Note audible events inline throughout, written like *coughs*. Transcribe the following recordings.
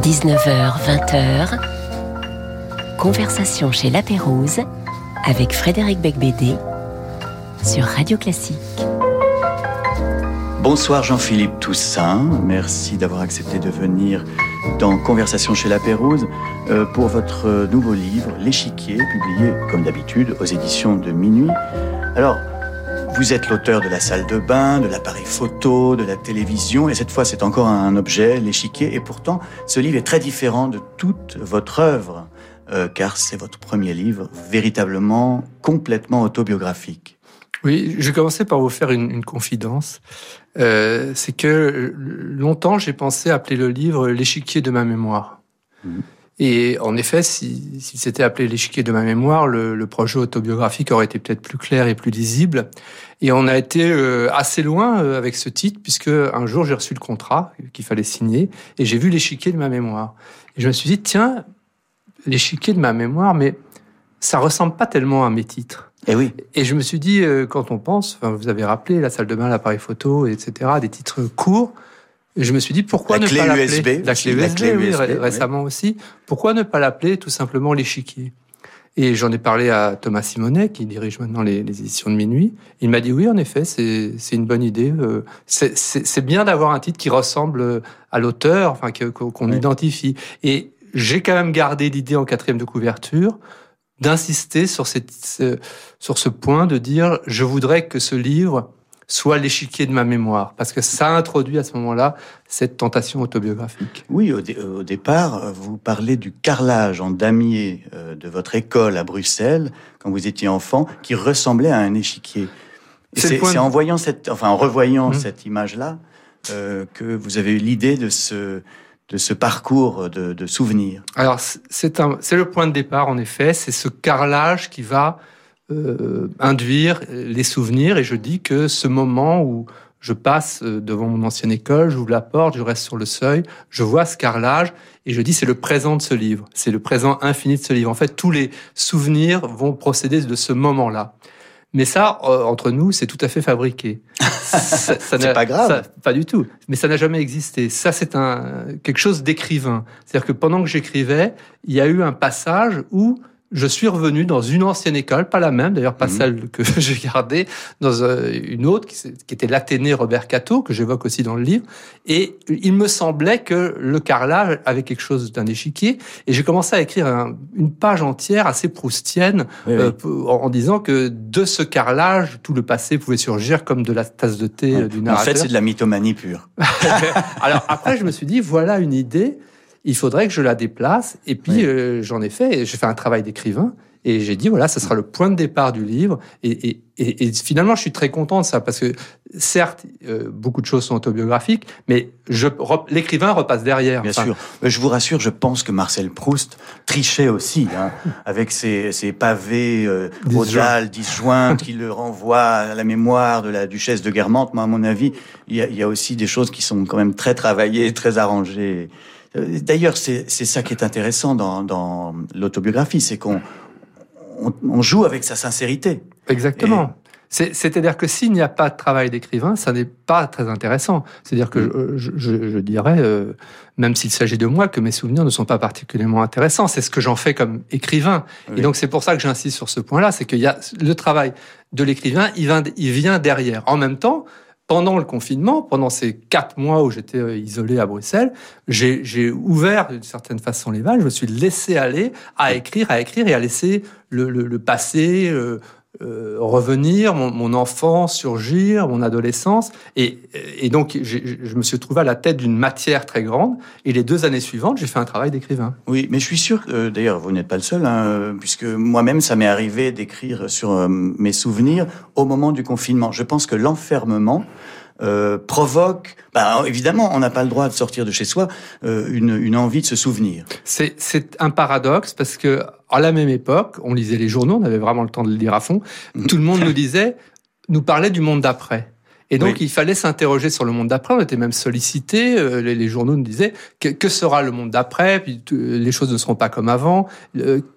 19h, 20h, conversation chez La Pérouse avec Frédéric Becbédé sur Radio Classique. Bonsoir Jean-Philippe Toussaint, merci d'avoir accepté de venir dans Conversation chez La Pérouse euh, pour votre nouveau livre, L'échiquier, publié comme d'habitude aux éditions de Minuit. Alors, vous êtes l'auteur de la salle de bain, de l'appareil photo, de la télévision, et cette fois c'est encore un objet, l'échiquier, et pourtant ce livre est très différent de toute votre œuvre, euh, car c'est votre premier livre véritablement complètement autobiographique. Oui, je vais commencer par vous faire une, confidence. Euh, c'est que longtemps j'ai pensé appeler le livre l'échiquier de ma mémoire. Mmh. Et en effet, s'il si, s'était appelé l'échiquier de ma mémoire, le, projet autobiographique aurait été peut-être plus clair et plus lisible. Et on a été euh, assez loin euh, avec ce titre, puisque un jour j'ai reçu le contrat qu'il fallait signer, et j'ai vu l'échiquier de ma mémoire. Et je me suis dit, tiens, l'échiquier de ma mémoire, mais ça ressemble pas tellement à mes titres. Et eh oui. Et je me suis dit, euh, quand on pense, enfin, vous avez rappelé la salle de bain, l'appareil photo, etc., des titres courts, je me suis dit pourquoi ne pas l'appeler la clé USB, récemment aussi. Pourquoi ne pas l'appeler tout simplement l'échiquier? Et j'en ai parlé à Thomas Simonet qui dirige maintenant les, éditions de minuit. Il m'a dit oui, en effet, c'est une bonne idée. Euh, c'est bien d'avoir un titre qui ressemble à l'auteur, enfin qu'on identifie. Et j'ai quand même gardé l'idée en quatrième de couverture d'insister sur, cette, sur ce point de dire je voudrais que ce livre soit l'échiquier de ma mémoire, parce que ça introduit à ce moment-là cette tentation autobiographique. Oui, au, départ, vous parlez du carrelage en damier euh, de votre école à Bruxelles, quand vous étiez enfant, qui ressemblait à un échiquier. C'est en voyant cette, enfin en revoyant mmh. cette image-là, euh, que vous avez eu l'idée de ce de ce parcours de, de souvenirs. Alors c'est le point de départ en effet, c'est ce carrelage qui va euh, induire les souvenirs. Et je dis que ce moment où je passe euh, devant mon ancienne école, j'ouvre la porte, je reste sur le seuil, je vois ce carrelage et je dis c'est le présent de ce livre, c'est le présent infini de ce livre. En fait, tous les souvenirs vont procéder de ce moment-là. Mais ça, euh, entre nous, c'est tout à fait fabriqué. *laughs* ça, c'est pas grave. pas du tout. Mais ça n'a jamais existé. Ça, c'est un quelque chose d'écrivain. C'est-à-dire que pendant que j'écrivais, il y a eu un passage où je suis revenu dans une ancienne école, pas la même, d'ailleurs pas mhm. celle que *laughs* j'ai gardée, dans euh, une autre qui, était l'Athénée Robert Cato, que j'évoque aussi dans le livre. Et il me semblait que le carrelage avait quelque chose d'un échiquier. Et j'ai commencé à écrire une page entière assez proustienne euh, En, disant que de ce carrelage, tout le passé pouvait surgir comme de la tasse de thé euh, du narrateur. En fait, c'est de la mythomanie pure. *laughs* Alors après, je me suis dit, voilà une idée il faudrait que je la déplace. Et puis, euh, j'en ai fait, j'ai fait un travail d'écrivain. Et j'ai dit, voilà, ce sera le point de départ du livre. Et, finalement, je suis très content de ça, parce que certes, euh, beaucoup de choses sont autobiographiques, mais l'écrivain repasse derrière. Bien sûr. Je vous rassure, je pense que Marcel Proust trichait aussi, hein, *laughs* avec ses, pavés euh, disjointes qui le renvoient à la mémoire de la duchesse de Guermantes. Moi, à mon avis, il y, a, il y a aussi des choses qui sont quand même très travaillées, très arrangées. Euh, d'ailleurs, c'est ça qui est intéressant dans, dans l'autobiographie, c'est qu'on on, joue avec sa sincérité. Exactement. C'est-à-dire que s'il n'y a pas de travail d'écrivain, ça n'est pas très intéressant. C'est-à-dire que mm. je, je, je, dirais, euh, même s'il s'agit de moi, que mes souvenirs ne sont pas particulièrement intéressants. C'est ce que j'en fais comme écrivain. Et donc c'est pour ça que j'insiste sur ce point-là, c'est qu'il y a le travail de l'écrivain, il, il vient derrière. En même temps, pendant le confinement, pendant ces quatre mois où j'étais euh, isolé à Bruxelles, j'ai ouvert d'une certaine façon les vannes. Je me suis laissé aller à écrire, à écrire et à laisser le, le, passé, euh, euh, revenir, mon, enfance surgir, mon adolescence. Et, et donc, je me suis trouvé à la tête d'une matière très grande. Et les deux années suivantes, j'ai fait un travail d'écrivain. Oui, mais je suis sûr, d'ailleurs, vous n'êtes pas le seul, hein, puisque moi-même, ça m'est arrivé d'écrire sur euh, mes souvenirs au moment du confinement. Je pense que l'enfermement euh, provoque, bah, évidemment, on n'a pas le droit de sortir de chez soi, euh, une, une, envie de se souvenir. C'est un paradoxe parce que à la même époque, on lisait les journaux, on avait vraiment le temps de le lire à fond. Mhm. Tout le monde nous disait, nous parlait du monde d'après. Et donc, il fallait s'interroger sur le monde d'après. On était même sollicité. Euh, les, journaux nous disaient que, que sera le monde d'après? Puis les choses ne seront pas comme avant.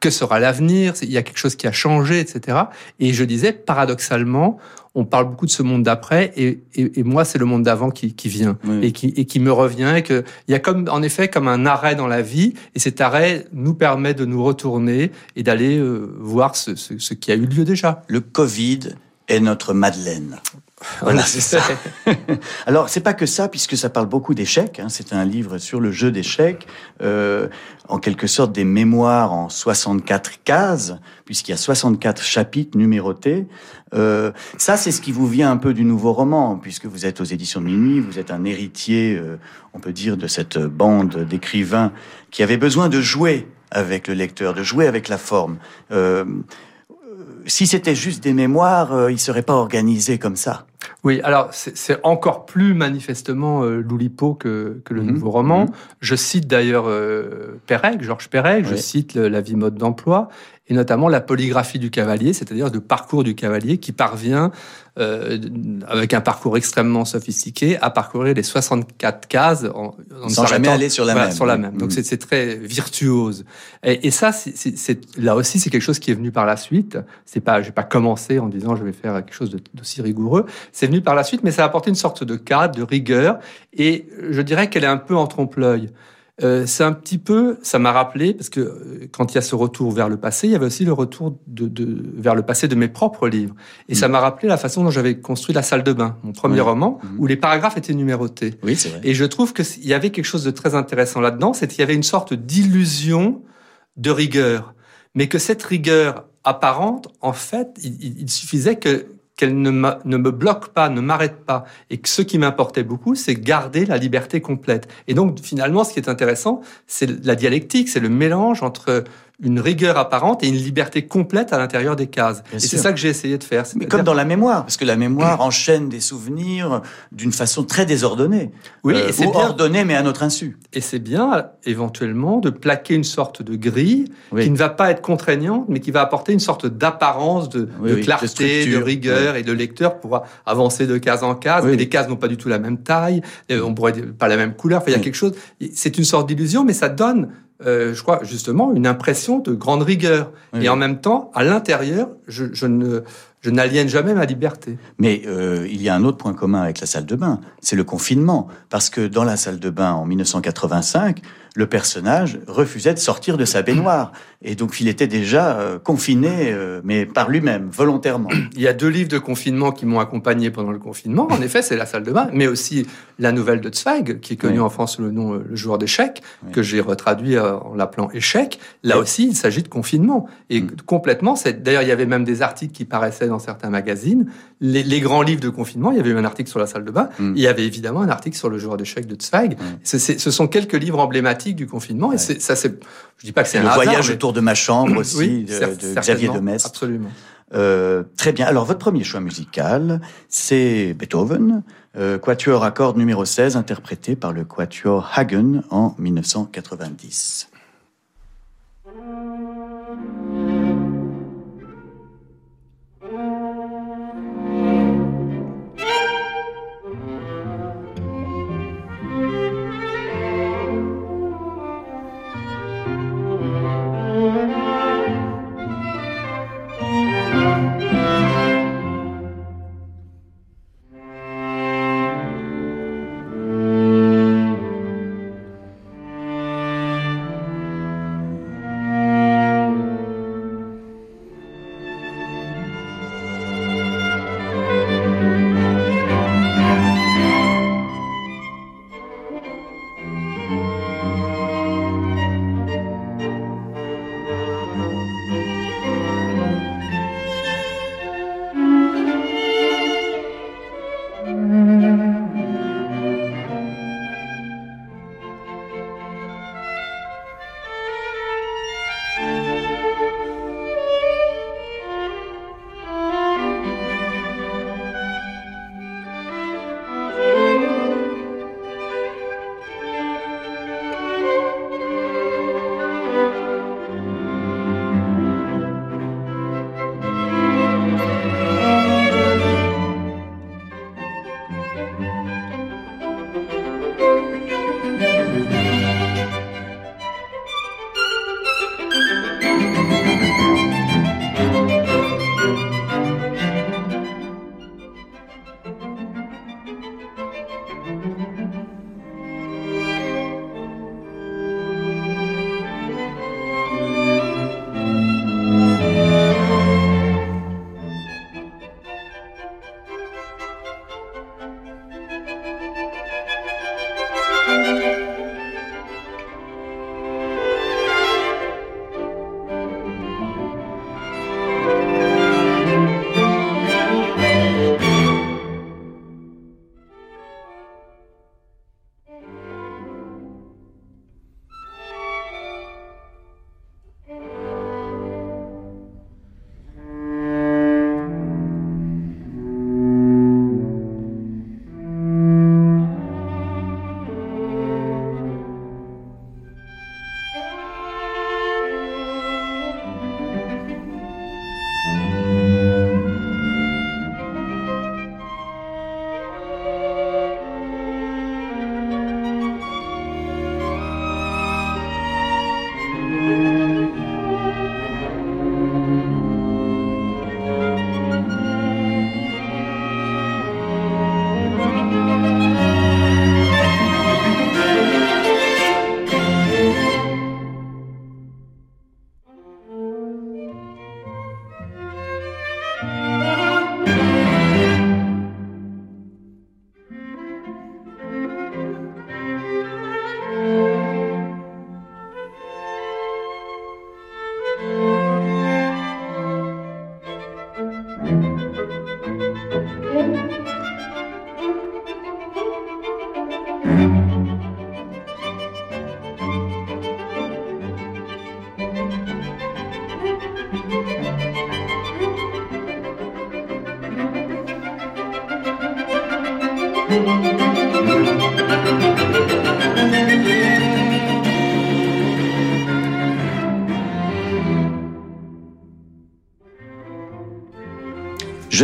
que sera l'avenir? Il y a quelque chose qui a changé, etc. Et je disais, paradoxalement, on parle beaucoup de ce monde d'après, et, et, moi, c'est le monde d'avant qui, qui, vient et, qui, et qui me revient. Et que il y a comme, en effet, comme un arrêt dans la vie, et cet arrêt nous permet de nous retourner et d'aller euh, voir ce, ce, ce qui a eu lieu déjà. Le Covid est notre Madeleine. Voilà, c'est ça. *laughs* Alors, c'est pas que ça, puisque ça parle beaucoup d'échecs. Hein. C'est un livre sur le jeu d'échecs, euh, en quelque sorte des mémoires en 64 cases, puisqu'il y a 64 chapitres numérotés. Euh, ça, c'est ce qui vous vient un peu du nouveau roman, puisque vous êtes aux éditions de minuit, vous êtes un héritier, euh, on peut dire, de cette bande d'écrivains qui avaient besoin de jouer avec le lecteur, de jouer avec la forme. Euh, si c'était juste des mémoires, euh, il serait pas organisé comme ça. Oui, alors c'est encore plus manifestement euh, Loulipo que, que le mhm. nouveau roman. Mhm. Je cite d'ailleurs euh, Perec, Georges Perec, je cite La vie mode d'emploi, et notamment la polygraphie du cavalier, c'est-à-dire le parcours du cavalier qui parvient, euh, avec un parcours extrêmement sophistiqué, à parcourir les 64 cases en, sans jamais aller sur la même. Sur la même. Donc mm. c'est très virtuose. Et, et ça, c'est là aussi, c'est quelque chose qui est venu par la suite. C'est pas, j'ai pas commencé en disant je vais faire quelque chose d'aussi rigoureux. C'est venu par la suite, mais ça a apporté une sorte de cadre, de rigueur, et je dirais qu'elle est un peu en trompe-l'œil. Euh, c'est un petit peu, ça m'a rappelé, parce que euh, quand il y a ce retour vers le passé, il y avait aussi le retour de, de vers le passé de mes propres livres. Et mm. ça m'a rappelé la façon dont j'avais construit La salle de bain, mon premier roman, mm. où les paragraphes étaient numérotés. Oui, c'est vrai. Et je trouve qu'il y avait quelque chose de très intéressant là-dedans, c'est qu'il y avait une sorte d'illusion de rigueur. Mais que cette rigueur apparente, en fait, il, il suffisait que qu'elle ne, ne, me bloque pas, ne m'arrête pas. Et que ce qui m'importait beaucoup, c'est garder la liberté complète. Et donc, finalement, ce qui est intéressant, c'est la dialectique, c'est le mélange entre une rigueur apparente et une liberté complète à l'intérieur des cases. et c'est ça que j'ai essayé de faire. Mais comme dans la mémoire, parce que la mémoire *clears throat* enchaîne des souvenirs d'une façon très désordonnée. Oui, euh, et c'est ordonnée, mais à notre insu. Et c'est bien, éventuellement, de plaquer une sorte de grille qui ne va pas être contraignante, mais qui va apporter une sorte d'apparence, de, clarté, de, rigueur et de lecteur pour avancer de case en case. Mais les cases n'ont pas du tout la même taille, euh, on pourrait pas la même couleur. Enfin, il y a quelque chose. C'est une sorte d'illusion, mais ça donne euh, je crois justement, une impression de grande rigueur. Et en même temps, à l'intérieur, je, je, ne, je n'aliène jamais ma liberté. Mais euh, il y a un autre point commun avec la salle de bain, c'est le confinement. Parce que dans la salle de bain, en 1985, le personnage refusait de sortir de sa baignoire. Et donc il était déjà euh, confiné, euh, mais par lui-même, volontairement. Il y a deux livres de confinement qui m'ont accompagné pendant le confinement. En effet, c'est La salle de bain, mais aussi la nouvelle de Zweig, qui est connue en France sous le nom Le joueur d'échecs, que j'ai retraduit en l'appelant Échec. Là aussi, il s'agit de confinement. Et mm. complètement, c'est d'ailleurs, il y avait même des articles qui paraissaient dans certains magazines. Les, grands livres de confinement, il y avait eu un article sur la salle de bain. Mm. Il y avait évidemment un article sur Le joueur d'échecs de Zweig. Mm. Ce sont quelques livres emblématiques du confinement. Et ça, c'est, je dis pas que c'est un le voyage autour de ma chambre aussi de, Xavier de Metz. Absolument. Euh, très bien. Alors, votre premier choix musical, c'est Beethoven, euh, Quatuor à cordes numéro 16, interprété par le Quatuor Hagen en 1990.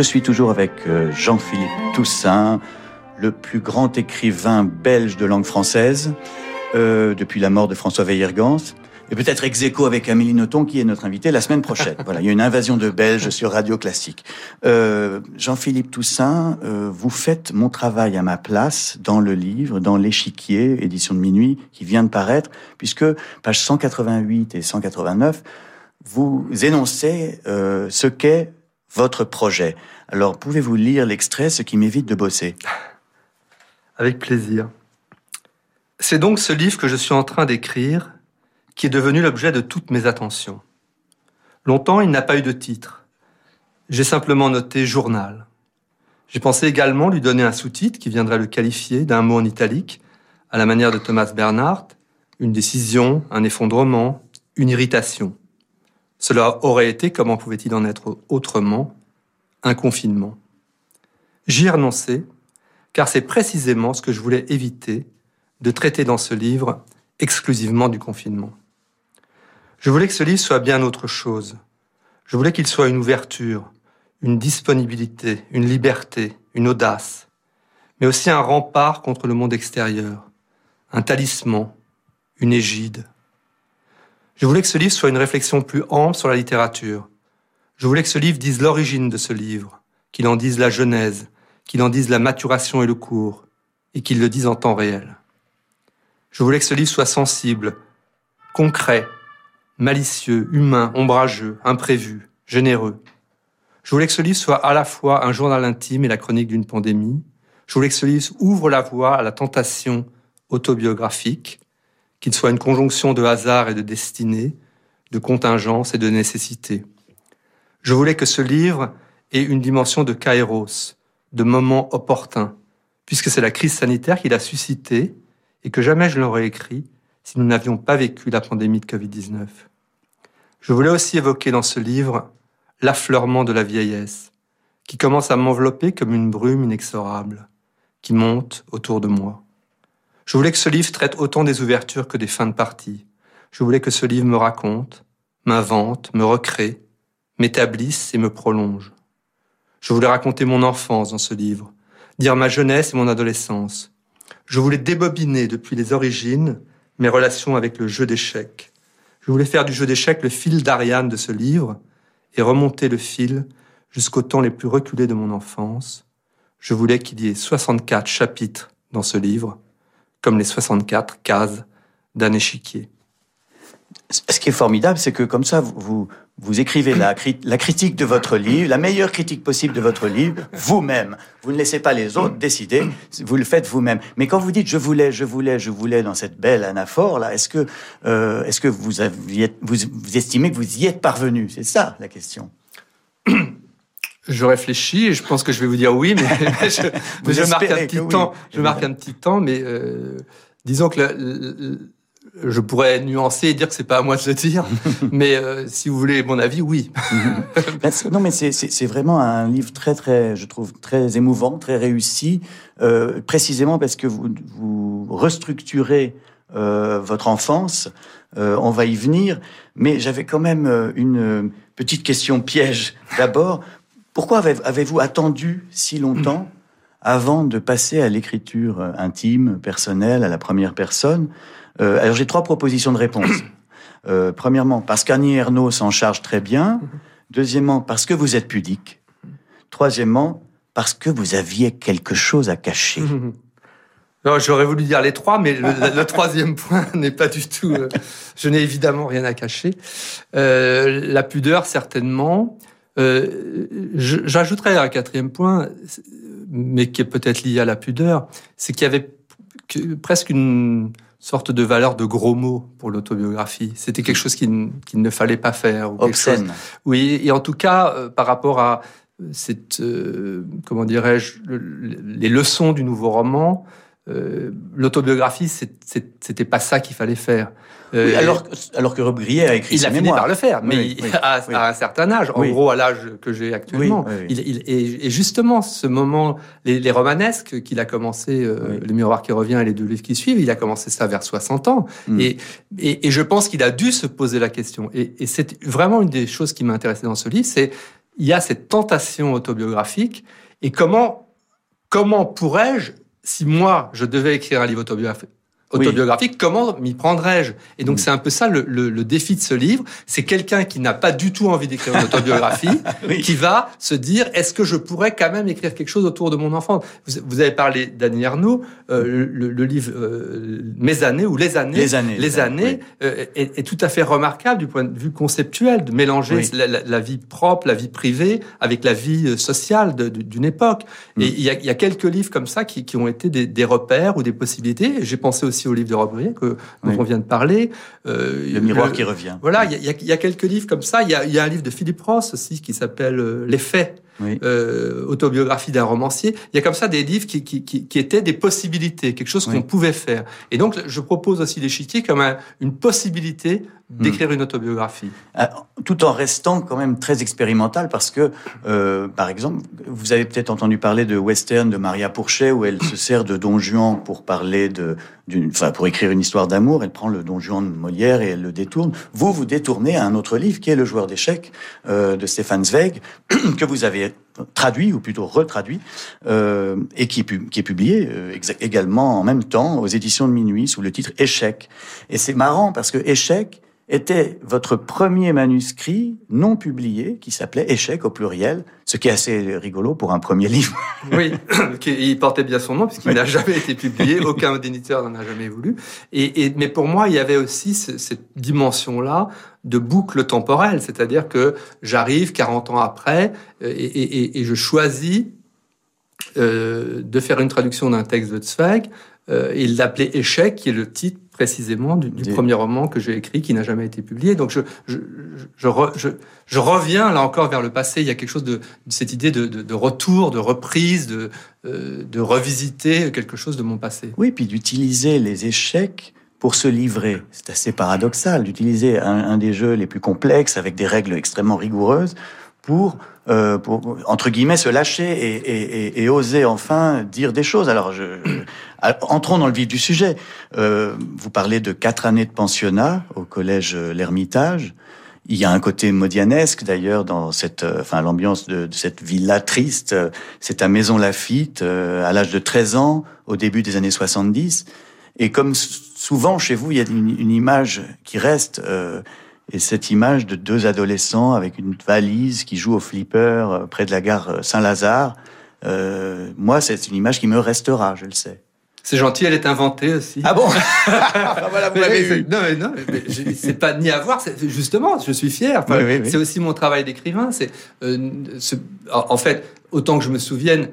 Je suis toujours avec euh, Jean-Philippe Toussaint, le plus grand écrivain belge de langue française, euh, depuis la mort de François Weiergans. Et peut-être ex aequo avec Amélie Nothomb, qui est notre invitée la semaine prochaine. *laughs* voilà, il y a une invasion de Belges sur Radio Classique. Euh, Jean-Philippe Toussaint, euh, vous faites mon travail à ma place dans le livre, dans l'échiquier, édition de minuit, qui vient de paraître, puisque page 188 et 189, vous énoncez euh, ce qu'est votre projet. Alors, pouvez-vous lire l'extrait, ce qui m'évite de bosser? Avec plaisir. C'est donc ce livre que je suis en train d'écrire qui est devenu l'objet de toutes mes attentions. Longtemps, il n'a pas eu de titre. J'ai simplement noté journal. J'ai pensé également lui donner un sous-titre qui viendrait le qualifier d'un mot en italique, à la manière de Thomas Bernhardt, une décision, un effondrement, une irritation. Cela aurait été, comment pouvait-il en être autrement, un confinement. J'y ai renoncé, car c'est précisément ce que je voulais éviter de traiter dans ce livre exclusivement du confinement. Je voulais que ce livre soit bien autre chose. Je voulais qu'il soit une ouverture, une disponibilité, une liberté, une audace, mais aussi un rempart contre le monde extérieur, un talisman, une égide. Je voulais que ce livre soit une réflexion plus ample sur la littérature. Je voulais que ce livre dise l'origine de ce livre, qu'il en dise la genèse, qu'il en dise la maturation et le cours, et qu'il le dise en temps réel. Je voulais que ce livre soit sensible, concret, malicieux, humain, ombrageux, imprévu, généreux. Je voulais que ce livre soit à la fois un journal intime et la chronique d'une pandémie. Je voulais que ce livre ouvre la voie à la tentation autobiographique, qu'il soit une conjonction de hasard et de destinée, de contingence et de nécessité. Je voulais que ce livre ait une dimension de kairos, de moment opportun, puisque c'est la crise sanitaire qui l'a suscité et que jamais je l'aurais écrit si nous n'avions pas vécu la pandémie de Covid-19. Je voulais aussi évoquer dans ce livre l'affleurement de la vieillesse, qui commence à m'envelopper comme une brume inexorable, qui monte autour de moi. Je voulais que ce livre traite autant des ouvertures que des fins de partie. Je voulais que ce livre me raconte, m'invente, me recrée, m'établisse et me prolonge. Je voulais raconter mon enfance dans ce livre, dire ma jeunesse et mon adolescence. Je voulais débobiner depuis les origines mes relations avec le jeu d'échecs, je voulais faire du jeu d'échecs le fil d'Ariane de ce livre et remonter le fil jusqu'au temps les plus reculés de mon enfance. Je voulais qu'il y ait 64 chapitres dans ce livre, comme les 64 cases d'un échiquier. Ce qui est formidable, c'est que comme ça, vous, vous écrivez la, critique de votre livre, la meilleure critique possible de votre livre, vous-même. Vous ne laissez pas les autres décider, vous le faites vous-même. Mais quand vous dites je voulais, je voulais, je voulais dans cette belle anaphore là, est-ce que, euh, est-ce que vous, aviez, vous, vous, estimez que vous y êtes parvenu? C'est ça la question. Je réfléchis et je pense que je vais vous dire oui, mais, *laughs* je, marque un petit temps. Je marque un petit temps, mais euh, disons que je pourrais nuancer et dire que c'est pas à moi de le dire, *laughs* mais euh, si vous voulez mon avis, oui. *laughs* Non, mais c'est vraiment un livre très très, je trouve très émouvant, très réussi, euh, précisément parce que vous, vous restructurez euh, votre enfance. Euh, on va y venir, mais j'avais quand même euh, une petite question piège. D'abord, pourquoi avez-vous attendu si longtemps avant de passer à l'écriture intime, personnelle, à la première personne? Euh, alors j'ai trois propositions de réponse. *coughs* Euh, premièrement, parce qu'Annie Ernaux s'en charge très bien. Deuxièmement, parce que vous êtes pudique. Troisièmement, parce que vous aviez quelque chose à cacher. j'aurais voulu dire les trois, mais le, *laughs* troisième point n'est pas du tout. Euh, je n'ai évidemment rien à cacher. la pudeur, certainement. J'ajouterais un quatrième point, mais qui est peut-être lié à la pudeur, c'est qu'il y avait presque une sorte de valeur de gros mots pour l'autobiographie. C'était quelque chose qu'il ne fallait pas faire. Ou Obscène. Oui, et en tout cas, euh, par rapport à euh, cette, euh, comment dirais-je, les leçons du nouveau roman, l'autobiographie, c'était pas ça qu'il fallait faire. Euh, alors, alors que Rob Grillet a écrit Il a fini par le faire, mais *laughs* à, un certain âge, en gros à l'âge que j'ai actuellement. Il, il, et, justement, ce moment, les, romanesques qu'il a commencé, euh, Le miroir qui revient et les deux livres qui suivent, il a commencé ça vers 60 ans. Mm. Et, et, je pense qu'il a dû se poser la question. Et, c'est vraiment une des choses qui m'a intéressé dans ce livre, c'est il y a cette tentation autobiographique et comment comment pourrais-je si moi je devais écrire un livre autobiographique autobiographique, comment m'y prendrais-je? Et donc, mm. c'est un peu ça le, le, le, défi de ce livre. C'est quelqu'un qui n'a pas du tout envie d'écrire une autobiographie, *laughs* qui va se dire, est-ce que je pourrais quand même écrire quelque chose autour de mon enfant? Vous, vous, avez parlé d'Annie Ernaux, euh, le, le, livre euh, Mes années ou Les années, Les années, les années euh, est, est, tout à fait remarquable du point de vue conceptuel, de mélanger la, la, vie propre, la vie privée, avec la vie euh, sociale d'une époque. Mm. Et il y, a, il y, a, quelques livres comme ça qui, qui ont été des, des repères ou des possibilités. J'ai pensé aussi au livre de Robert que dont on vient de parler. Euh, le miroir qui revient. Voilà, il y a, y a, quelques livres comme ça. Il y a, y a, un livre de Philippe Ross aussi qui s'appelle euh, Les faits euh, autobiographie d'un romancier. Il y a comme ça des livres qui, qui, qui, qui étaient des possibilités, quelque chose qu'on pouvait faire. Et donc, je propose aussi l'échiquier comme une possibilité d'écrire hmm. une autobiographie. Euh, tout en restant quand même très expérimental, parce que, euh, par exemple, vous avez peut-être entendu parler de western de Maria Pourchet, où elle se sert de Don Juan pour parler de, enfin, pour écrire une histoire d'amour. Elle prend le Don Juan de Molière et elle le détourne. Vous, vous détournez à un autre livre qui est Le joueur d'échecs euh, de Stéphane Zweig, *clears throat* que vous avez traduit, ou plutôt retraduit, euh, et qui, est publié euh, également en même temps aux éditions de Minuit sous le titre Échec. Et c'est marrant parce que Échec était votre premier manuscrit non publié qui s'appelait Échec au pluriel, ce qui est assez rigolo pour un premier livre. *laughs* Oui, *coughs* il portait bien son nom puisqu'il n'a jamais été publié, aucun éditeur n'en a jamais voulu. Et, et, mais pour moi, il y avait aussi cette dimension-là de boucle temporelle, c'est-à-dire que j'arrive 40 ans après euh, et, et, et je choisis euh, de faire une traduction d'un texte de Zweig. Euh, il l'appelait Échec, qui est le titre précisément du, premier roman que j'ai écrit, qui n'a jamais été publié. Donc je, je, je, je, reviens là encore vers le passé. Il y a quelque chose de, cette idée de, de, retour, de reprise, de, euh, de revisiter quelque chose de mon passé. Oui, puis d'utiliser les échecs pour se livrer. C'est assez paradoxal d'utiliser un, un, des jeux les plus complexes avec des règles extrêmement rigoureuses pour, euh, pour entre guillemets, se lâcher et, et, et, oser enfin dire des choses. Alors, je, entrons dans le vif du sujet. Euh, vous parlez de quatre années de pensionnat au collège L'Ermitage. Il y a un côté modianesque d'ailleurs dans cette, euh, enfin l'ambiance de, de, cette villa triste. C'est à Maison Lafitte, euh, à l'âge de 13 ans, au début des années 70. Et comme souvent chez vous, il y a une, une image qui reste. Euh, et cette image de deux adolescents avec une valise qui jouent au flipper euh, près de la gare euh, Saint-Lazare, euh, moi, c'est une image qui me restera, je le sais. C'est gentil, elle est inventée aussi. Ah bon *laughs* Voilà, vous l'avez eu. Non, mais non, c'est pas ni à voir. Justement, je suis fier. C'est aussi mon travail d'écrivain. C'est euh, en fait autant que je me souvienne,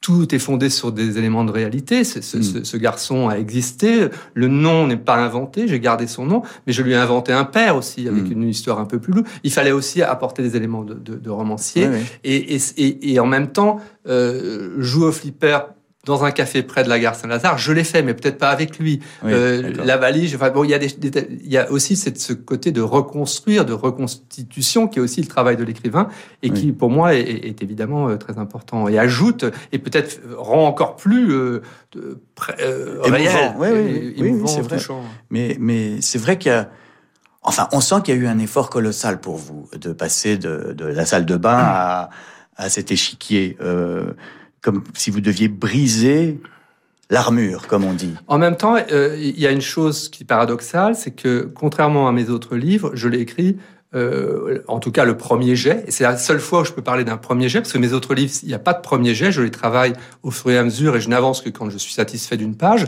tout est fondé sur des éléments de réalité. Hmm. Ce, garçon a existé. Le nom n'est pas inventé. J'ai gardé son nom, mais je lui ai inventé un père aussi avec hmm. une histoire un peu plus lourde. Il fallait aussi apporter des éléments de, romancier Et, en même temps euh, jouer au flipper dans un café près de la gare Saint-Lazare. Je l'ai fait, mais peut-être pas avec lui. euh, la valise, enfin bon, il y a des, il y a aussi cette, ce côté de reconstruire, de reconstitution, qui est aussi le travail de l'écrivain et qui, pour moi, est, est, évidemment euh, très important et ajoute et peut-être rend encore plus euh, euh, réel, oui, oui, oui, c'est vrai. Mais mais c'est vrai qu'il y a Enfin, on sent qu'il y a eu un effort colossal pour vous de passer de, de la salle de bain à, à cet échiquier. Euh, comme si vous deviez briser l'armure, comme on dit. En même temps, euh, il y a une chose qui est paradoxale, c'est que contrairement à mes autres livres, je l'ai écrit, euh, en tout cas le premier jet, et c'est la seule fois où je peux parler d'un premier jet, parce que mes autres livres, il n'y a pas de premier jet, je les travaille au fur et à mesure, et je n'avance que quand je suis satisfait d'une page.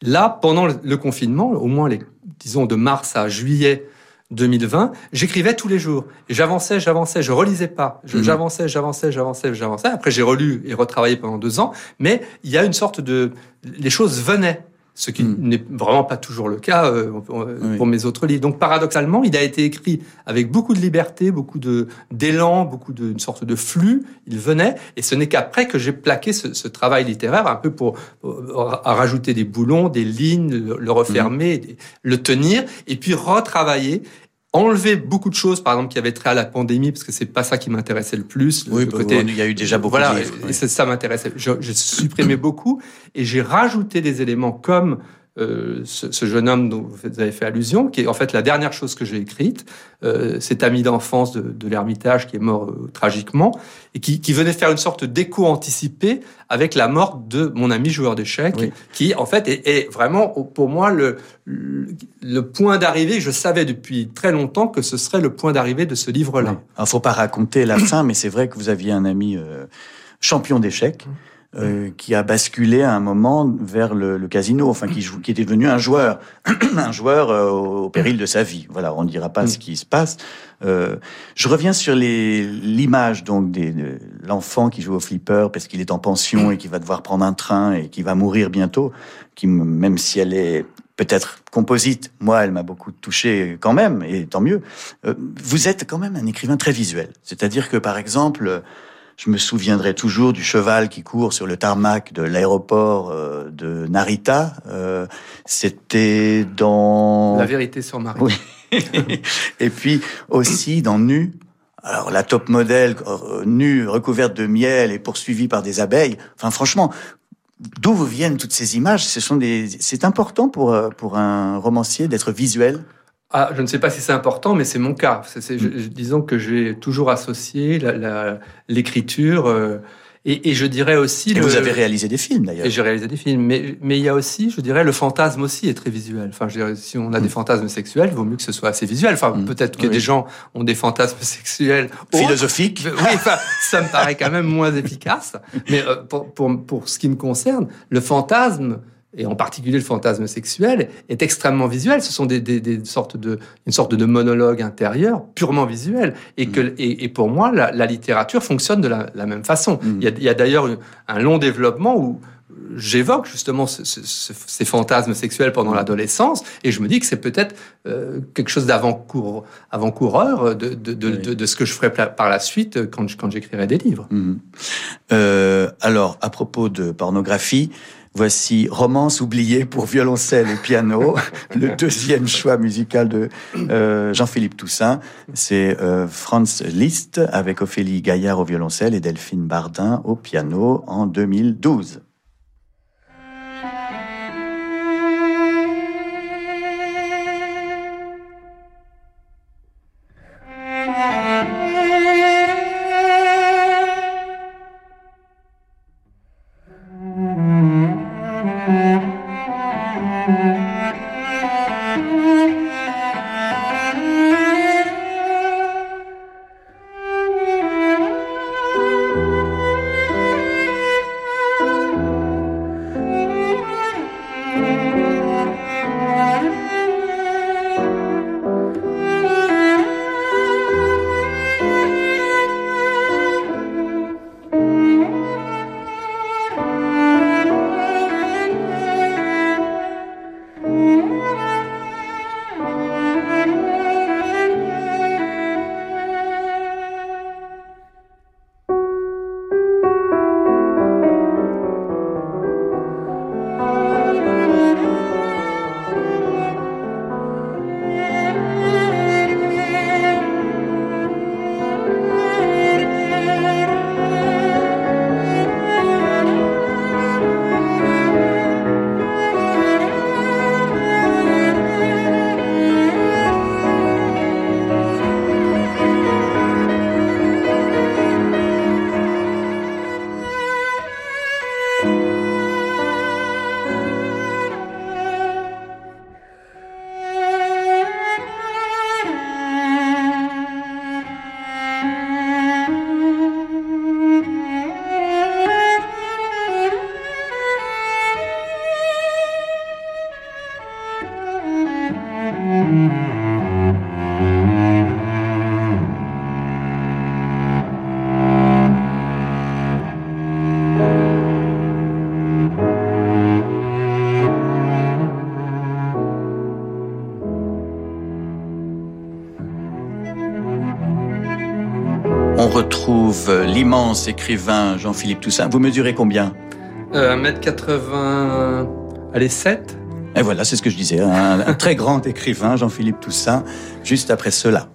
Là, pendant le confinement, au moins les, disons de mars à juillet 2020, j'écrivais tous les jours. J'avançais, j'avançais, je relisais pas. Mhm. J'avançais, j'avançais, j'avançais, j'avançais. Après, j'ai relu et retravaillé pendant deux ans. Mais il y a une sorte de... Les choses venaient ce qui hmm. n'est vraiment pas toujours le cas euh, pour mes autres livres. Donc paradoxalement, il a été écrit avec beaucoup de liberté, beaucoup de d'élan, beaucoup d'une sorte de flux. Il venait, et ce n'est qu'après que j'ai plaqué ce, ce, travail littéraire un peu pour, à rajouter des boulons, des lignes, le, refermer, hmm. le tenir, et puis retravailler enlever beaucoup de choses, par exemple, qui avaient trait à la pandémie, parce que c'est pas ça qui m'intéressait le plus. Oui, bah, côté, il y a eu déjà beaucoup voilà, de livres. Et ça m'intéressait. J'ai supprimé beaucoup et j'ai rajouté des éléments comme euh, ce, jeune homme dont vous avez fait allusion, qui est en fait la dernière chose que j'ai écrite, euh, cet ami d'enfance de, l'Ermitage qui est mort euh, tragiquement, et qui, venait faire une sorte d'écho anticipé avec la mort de mon ami joueur d'échecs, qui en fait est, vraiment pour moi le, le, point d'arrivée. Je savais depuis très longtemps que ce serait le point d'arrivée de ce livre-là. Il ne faut pas raconter la fin, mais c'est vrai que vous aviez un ami champion d'échecs. Euh, qui a basculé à un moment vers le, le casino, enfin qui, qui était devenu un joueur, *clears throat* un joueur euh, au péril de sa vie. Voilà, on ne dira pas ce qui se passe. Euh, je reviens sur l'image donc des, de l'enfant qui joue au flipper parce qu'il est en pension et qui va devoir prendre un train et qui va mourir bientôt. Qui même si elle est peut-être composite, moi, elle m'a beaucoup touché quand même, et tant mieux. Euh, vous êtes quand même un écrivain très visuel, c'est-à-dire que par exemple je me souviendrai toujours du cheval qui court sur le tarmac de l'aéroport euh, de Narita. Euh, c'était dans... La vérité sur Marie. Oui. *laughs* Et puis aussi dans Nu. Alors la top modèle euh, nue, recouverte de miel et poursuivie par des abeilles. Enfin franchement, d'où viennent toutes ces images? Ce sont des. C'est important pour pour un romancier d'être visuel? Ah, je ne sais pas si c'est important, mais c'est mon cas. C'est, mm. disons que j'ai toujours associé l'écriture euh, et, et, je dirais aussi. Et vous avez réalisé des films d'ailleurs. Et j'ai réalisé des films, mais mais il y a aussi, je dirais, le fantasme aussi est très visuel. Enfin, je dirais, si on a des mm. fantasmes sexuels, il vaut mieux que ce soit assez visuel. Enfin, mm. peut-être que des gens ont des fantasmes sexuels philosophiques. Oui, enfin, ça me paraît quand même moins efficace. Mais euh, pour, pour pour ce qui me concerne, le fantasme et en particulier le fantasme sexuel, est extrêmement visuel. Ce sont des, des, des sortes de, une sorte de monologue intérieur purement visuel. Et, mm. que, et, et pour moi, la, la, littérature fonctionne de la, la même façon. Mm. Il y a, d'ailleurs un long développement où j'évoque justement ce, ce, ces fantasmes sexuels pendant l'adolescence, et je me dis que c'est peut-être euh, quelque chose d'avant-coureur avant -coureur de, de, de, de, de, ce que je ferai par la suite quand, quand j'écrirai des livres. Mm. Euh, alors, à propos de pornographie, Voici Romance oubliée pour violoncelle et piano, le deuxième choix musical de euh, Jean-Philippe Toussaint. C'est euh, Franz Liszt avec Ophélie Gaillard au violoncelle et Delphine Bardin au piano en 2012. L'immense écrivain Jean-Philippe Toussaint. Vous mesurez combien? Euh, 1m80... Allez, 7 Et voilà, c'est ce que je disais. Un, un très grand écrivain, Jean-Philippe Toussaint, juste après cela.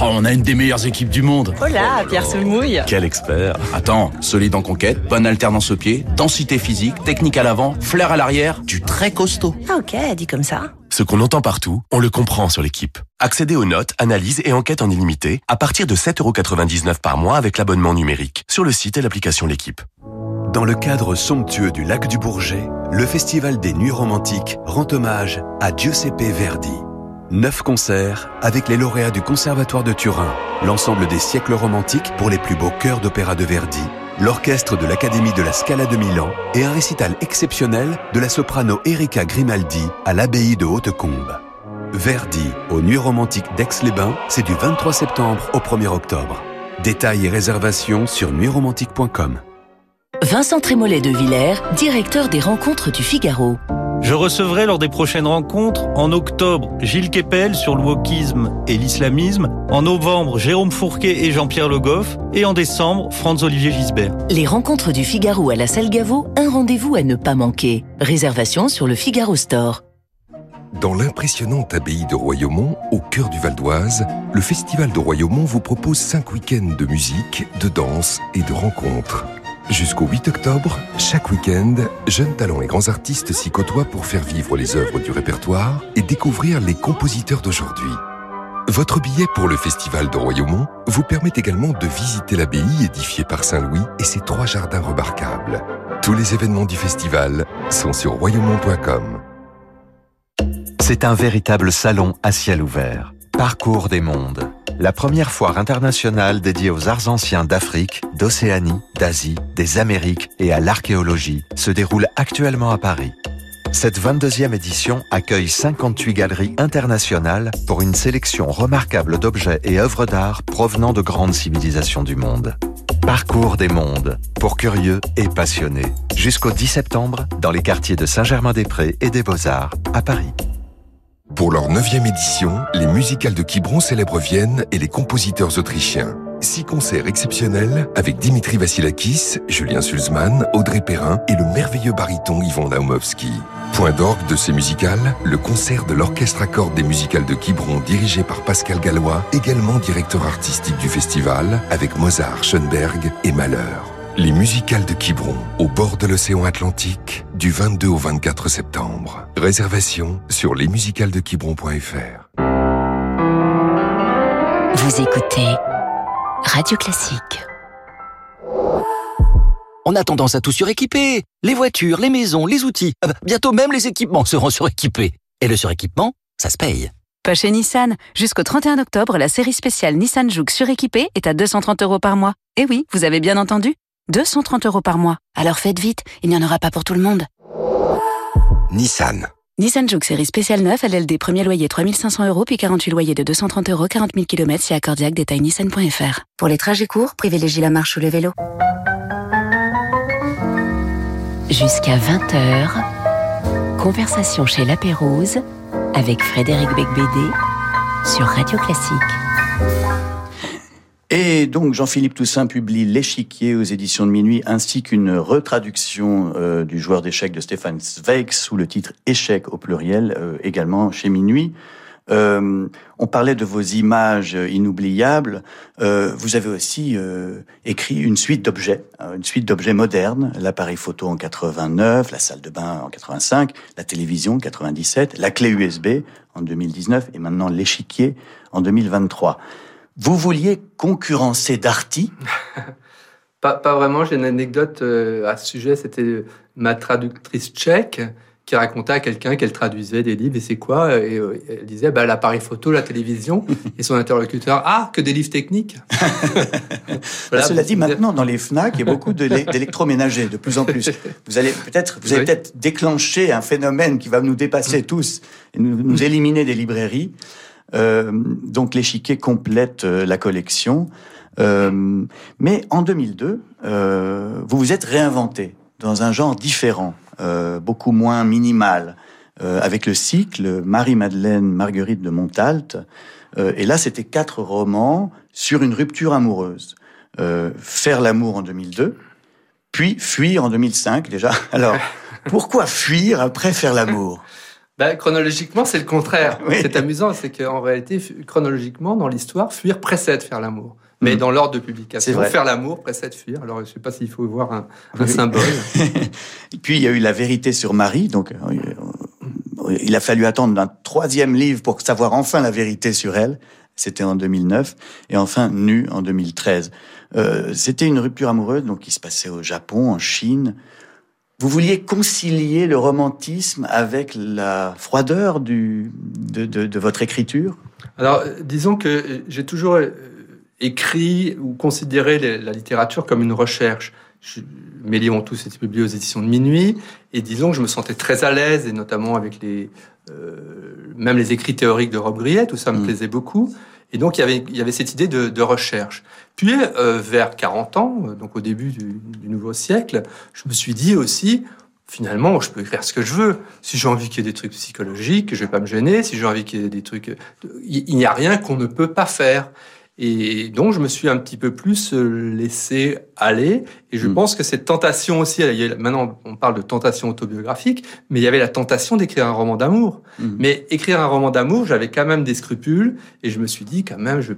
Oh, on a une des meilleures équipes du monde. Oh là, Pierre se mouille. Quel expert. Attends, solide en conquête, bonne alternance au pied, densité physique, technique à l'avant, flair à l'arrière, du très costaud. Ah ok, dit comme ça. Ce qu'on entend partout, on le comprend sur l'équipe. Accédez aux notes, analyses et enquêtes en illimité à partir de 7,99€ par mois avec l'abonnement numérique sur le site et l'application L'équipe. Dans le cadre somptueux du lac du Bourget, le Festival des Nuits Romantiques rend hommage à Giuseppe Verdi. Neuf concerts avec les lauréats du Conservatoire de Turin, l'ensemble des siècles romantiques pour les plus beaux chœurs d'opéra de Verdi, l'orchestre de l'Académie de la Scala de Milan et un récital exceptionnel de la soprano Erika Grimaldi à l'abbaye de Hautecombe. Verdi aux Nuits Romantiques d'Aix-les-Bains, c'est du 23 septembre au 1er octobre. Détails et réservations sur nuitsromantiques.com. Vincent Trémollet de Villers, directeur des rencontres du Figaro. Je recevrai lors des prochaines rencontres, en octobre, Gilles Kepel sur le wokisme et l'islamisme, en novembre, Jérôme Fourquet et Jean-Pierre Le Goff, et en décembre, Franz-Olivier Gisbert. Les rencontres du Figaro à la salle Gaveau, un rendez-vous à ne pas manquer. Réservation sur le Figaro Store. Dans l'impressionnante abbaye de Royaumont, au cœur du Val d'Oise, le Festival de Royaumont vous propose 5 week-ends de musique, de danse et de rencontres. Jusqu'au 8 octobre, chaque week-end, jeunes talents et grands artistes s'y côtoient pour faire vivre les œuvres du répertoire et découvrir les compositeurs d'aujourd'hui. Votre billet pour le Festival de Royaumont vous permet également de visiter l'abbaye édifiée par Saint-Louis et ses trois jardins remarquables. Tous les événements du festival sont sur royaumont.com. C'est un véritable salon à ciel ouvert. Parcours des mondes. La première foire internationale dédiée aux arts anciens d'Afrique, d'Océanie, d'Asie, des Amériques et à l'archéologie se déroule actuellement à Paris. Cette 22e édition accueille 58 galeries internationales pour une sélection remarquable d'objets et œuvres d'art provenant de grandes civilisations du monde. Parcours des mondes, pour curieux et passionnés. Jusqu'au 10 septembre, dans les quartiers de Saint-Germain-des-Prés et des Beaux-Arts, à Paris. Pour leur neuvième édition, les musicales de Quiberon célèbrent Vienne et les compositeurs autrichiens. Six concerts exceptionnels avec Dimitri Vassilakis, Julien Sulzmann, Audrey Perrin et le merveilleux baryton Yvon Naumovski. Point d'orgue de ces musicales, le concert de l'orchestre à cordes des musicales de Quiberon dirigé par Pascal Gallois, également directeur artistique du festival, avec Mozart, Schoenberg et Malheur. Les musicales de Quiberon, au bord de l'océan Atlantique, du 22 au 24 septembre. Réservation sur lesmusicalesdequiberon.fr. Vous écoutez Radio Classique. On a tendance à tout suréquiper. Les voitures, les maisons, les outils. Bah, bientôt même les équipements seront suréquipés. Et le suréquipement, ça se paye. Pas chez Nissan. Jusqu'au 31 octobre, la série spéciale Nissan Juke suréquipée est à 230 euros par mois. Et oui, vous avez bien entendu 230 euros par mois. Alors faites vite, il n'y en aura pas pour tout le monde. Nissan. Nissan Juke série spéciale 9, LLD premier loyer 3500 euros puis 48 loyers de 230 euros, 40 000 km si accordiaque, détail nissan.fr. Pour les trajets courts, privilégiez la marche ou le vélo. Jusqu'à 20h, conversation chez La Pérouse avec Frédéric Becbédé sur Radio Classique. Et donc Jean-Philippe Toussaint publie L'échiquier aux éditions de minuit ainsi qu'une retraduction euh, du joueur d'échecs de Stéphane Zweig sous le titre Échec au pluriel euh, également chez minuit. Euh, on parlait de vos images inoubliables. Euh, vous avez aussi euh, écrit une suite d'objets, hein, une suite d'objets modernes. L'appareil photo en 89, la salle de bain en 85, la télévision en 97, la clé USB en 2019 et maintenant l'échiquier en 2023. Vous vouliez concurrencer Darty? *laughs* Pas, pas, vraiment. J'ai une anecdote à ce sujet. C'était ma traductrice tchèque qui racontait à quelqu'un qu'elle traduisait des livres et c'est quoi? Et euh, elle disait bah, l'appareil photo, la télévision *laughs* et son interlocuteur ah que des livres techniques. *laughs* voilà, Cela dit, maintenant dans les Fnac, il y a beaucoup d'électroménagers de plus en plus. Vous allez peut-être vous allez peut-être déclencher un phénomène qui va nous dépasser tous et nous, nous, éliminer des librairies. Euh, donc l'échiquier complète euh, la collection. Euh, mais en 2002, euh, vous vous êtes réinventé dans un genre différent. Beaucoup moins minimal, avec le cycle Marie-Madeleine Marguerite de Montalte. Et là, c'était quatre romans sur une rupture amoureuse. Faire l'amour en 2002, puis fuir en 2005 déjà. Alors, *laughs* pourquoi fuir après faire l'amour? Ben, chronologiquement, c'est le contraire. C'est amusant, c'est qu'en réalité, chronologiquement, dans l'histoire, fuir précède faire l'amour mais mm. dans l'ordre de publication. Faire l'amour précède fuir. Alors, je ne sais pas s'il faut voir un, un symbole. *laughs* Et puis, il y a eu La vérité sur Marie. Donc, euh, il a fallu attendre un troisième livre pour savoir enfin la vérité sur elle. C'était en 2009. Et enfin, Nu en 2013. Euh, C'était une rupture amoureuse donc qui se passait au Japon, en Chine. Vous vouliez concilier le romantisme avec la froideur du, de, de, de votre écriture? Alors, disons que j'ai toujours écrit ou considéré la littérature comme une recherche. mes livres ont tous été publiés aux éditions de Minuit, et disons que je me sentais très à l'aise, et notamment avec les, euh, même les écrits théoriques de Rob Griet, tout ça me mm. plaisait beaucoup. Et donc il y avait, cette idée de, recherche. Puis euh, vers 40 ans, donc au début du, nouveau siècle, je me suis dit aussi, finalement, je peux écrire ce que je veux. Si j'ai envie qu'il y ait des trucs psychologiques, je vais pas me gêner. Si j'ai envie qu'il y ait des trucs, il n'y a rien qu'on ne peut pas faire. Et donc, je me suis un petit peu plus euh, laissé aller. Et je hmm. pense que cette tentation aussi, maintenant on parle de tentation autobiographique, mais il y avait la tentation d'écrire un roman d'amour. Hmm. Mais écrire un roman d'amour, j'avais quand même des scrupules. Et je me suis dit, quand même, je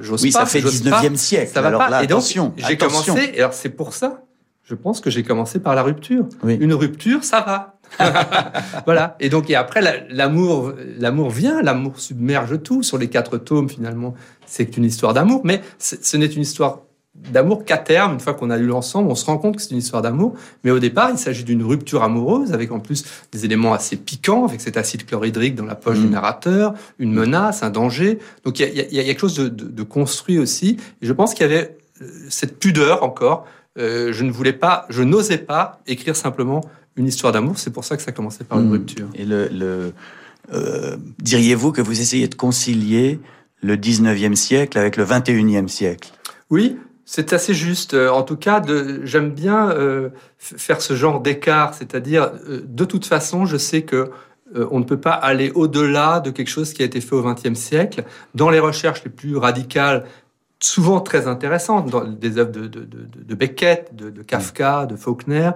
j'ose oui, pas. ça fait 19e siècle. Ça va alors pas. et donc, j'ai commencé, et alors c'est pour ça, je pense que j'ai commencé par la rupture. Une rupture, ça va. *laughs* voilà. Et donc, et après, l'amour, l'amour vient, l'amour submerge tout. Sur les quatre tomes, finalement, c'est une histoire d'amour. Mais ce n'est une histoire d'amour qu'à terme, une fois qu'on a lu l'ensemble, on se rend compte que c'est une histoire d'amour. Mais au départ, il s'agit d'une rupture amoureuse, avec en plus des éléments assez piquants, avec cet acide chlorhydrique dans la poche du mm. narrateur, une menace, un danger. Donc il y a, y a, quelque chose de, de, de, construit aussi. Et je pense qu'il y avait euh, cette pudeur encore. Euh, je ne voulais pas, je n'osais pas écrire simplement une histoire d'amour. C'est pour ça que ça commençait par une hmm. rupture. Et le, le euh, diriez-vous que vous essayez de concilier le 19e siècle avec le 21e siècle? Oui, c'est assez juste. Euh, en tout cas, j'aime bien euh, faire ce genre d'écart, c'est-à-dire, euh, de toute façon, je sais que euh, on ne peut pas aller au-delà de quelque chose qui a été fait au XXe siècle. Dans les recherches les plus radicales, souvent très intéressantes, dans des œuvres de, de, de, de Beckett, de, Kafka, de Faulkner,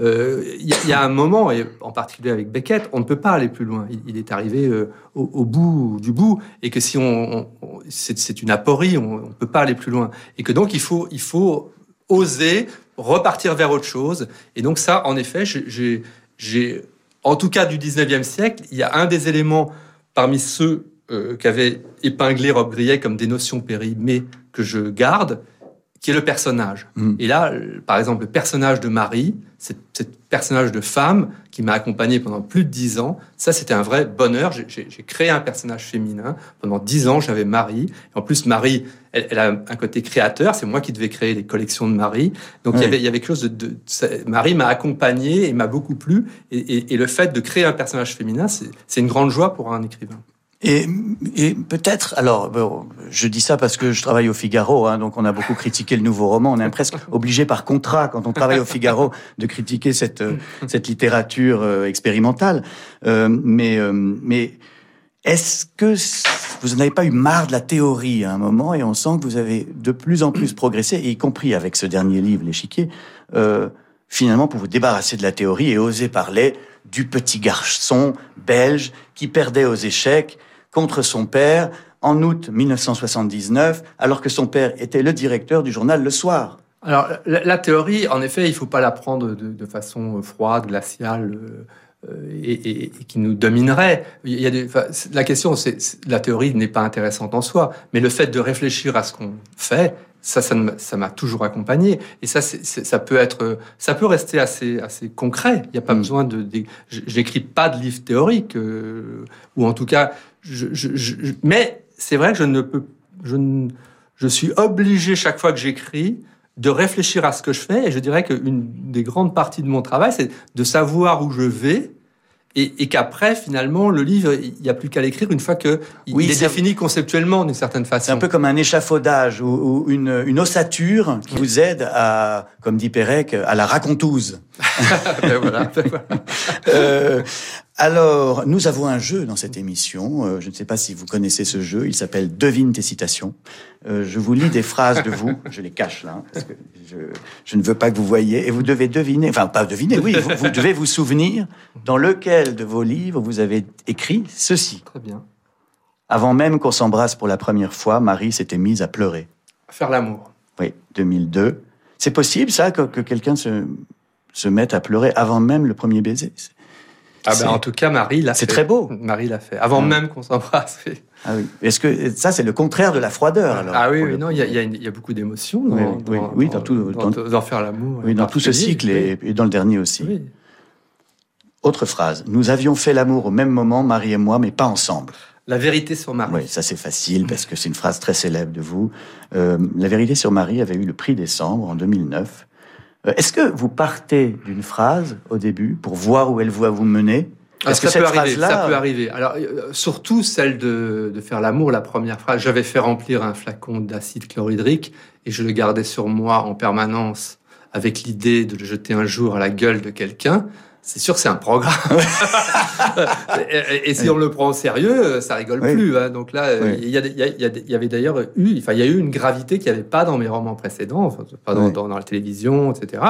il euh, y, a un moment, et en particulier avec Beckett, on ne peut pas aller plus loin. Il, est arrivé euh, au, bout du bout, et que si on, c'est une aporie, on ne peut pas aller plus loin, et que donc il faut, il faut oser repartir vers autre chose. Et donc ça, en effet, j'ai, en tout cas du 19e siècle, il y a un des éléments parmi ceux euh, qu'avait épinglé Rob Griet comme des notions périmées que je garde, qui est le personnage. Mm. Et là, par exemple, le personnage de Marie, cette, personnage de femme qui m'a accompagné pendant plus de dix ans, ça c'était un vrai bonheur. J'ai créé un personnage féminin. Pendant dix ans, j'avais Marie. En plus, Marie, elle, a un côté créateur. C'est moi qui devais créer les collections de Marie. Donc il, y avait, il y avait quelque chose de... de Marie m'a accompagné et m'a beaucoup plu. Et, et, et le fait de créer un personnage féminin, c'est une grande joie pour un écrivain. Et, et peut-être, alors, bon, je dis ça parce que je travaille au Figaro, hein, donc on a beaucoup critiqué le nouveau roman. On est presque *laughs* obligé par contrat, quand on travaille au Figaro, de critiquer cette, euh, cette littérature euh, expérimentale. Euh, mais euh, mais est-ce que vous n'avez pas eu marre de la théorie à un moment et on sent que vous avez de plus en plus progressé, y compris avec ce dernier livre, L'échiquier, finalement pour vous débarrasser de la théorie et oser parler du petit garçon belge qui perdait aux échecs contre son père en août 1979, alors que son père était le directeur du journal Le Soir. Alors, la, théorie, en effet, il ne faut pas la prendre de, de façon froide, glaciale. Euh, et, et, qui nous dominerait. Il y a des, la question, c'est la théorie n'est pas intéressante en soi, mais le fait de réfléchir à ce qu'on fait, ça, ça m'a toujours accompagné. Et ça, ça peut être, ça peut rester assez, assez concret. Il n'y a pas mm. besoin de, je n'écris pas de livre théorique, euh, ou en tout cas, je, je, mais c'est vrai que je ne peux, je, je suis obligé chaque fois que j'écris de réfléchir à ce que je fais. Et je dirais qu'une des grandes parties de mon travail, c'est de savoir où je vais et, qu'après, finalement, le livre, il n'y a plus qu'à l'écrire une fois qu'il oui, est défini conceptuellement d'une certaine façon. C'est un peu comme un échafaudage ou, une, ossature qui vous aide à, comme dit Pérec, à la racontouse. *laughs* ben voilà, ben voilà. euh, alors, nous avons un jeu dans cette émission. Euh, je ne sais pas si vous connaissez ce jeu. Il s'appelle Devine tes citations. Euh, je vous lis des phrases de vous. Je les cache là, hein, parce que je, ne veux pas que vous voyez. Et vous devez deviner, enfin pas deviner, oui, vous, devez vous souvenir dans lequel de vos livres vous avez écrit ceci. Très bien. Avant même qu'on s'embrasse pour la première fois, Marie s'était mise à pleurer. Faire l'amour. Oui, 2002. C'est possible ça que, que quelqu'un se, se mette à pleurer avant même le premier baiser ah ben en tout cas, Marie l'a fait. C'est très beau. Marie l'a fait. Avant même qu'on s'embrasse. *laughs* Ah oui. Est-ce que ça, c'est le contraire de la froideur alors Ah oui, oui non, il y a, y a, beaucoup d'émotions dans, oui, oui, dans, tout, dans, faire l'amour. Oui, dans tout ce cycle et, dans le dernier aussi. Autre phrase. Nous avions fait l'amour au même moment, Marie et moi, mais pas ensemble. La vérité sur Marie. Oui, ça c'est facile parce que c'est une phrase très célèbre de vous. Euh, la vérité sur Marie avait eu le prix décembre en 2009. Euh, est-ce que vous partez d'une phrase au début pour voir où elle va vous mener? Est-ce que ça, peut arriver, ça peut arriver. Alors, euh, surtout celle de, de faire l'amour, la première phrase. J'avais fait remplir un flacon d'acide chlorhydrique et je le gardais sur moi en permanence avec l'idée de le jeter un jour à la gueule de quelqu'un c'est sûr que c'est un programme. *laughs* et, si on le prend au sérieux, ça rigole plus. Hein. Donc là, il, y, avait d'ailleurs eu, enfin, il y a eu une gravité qu'il n'y avait pas dans mes romans précédents, enfin, pas dans, dans, la télévision, etc.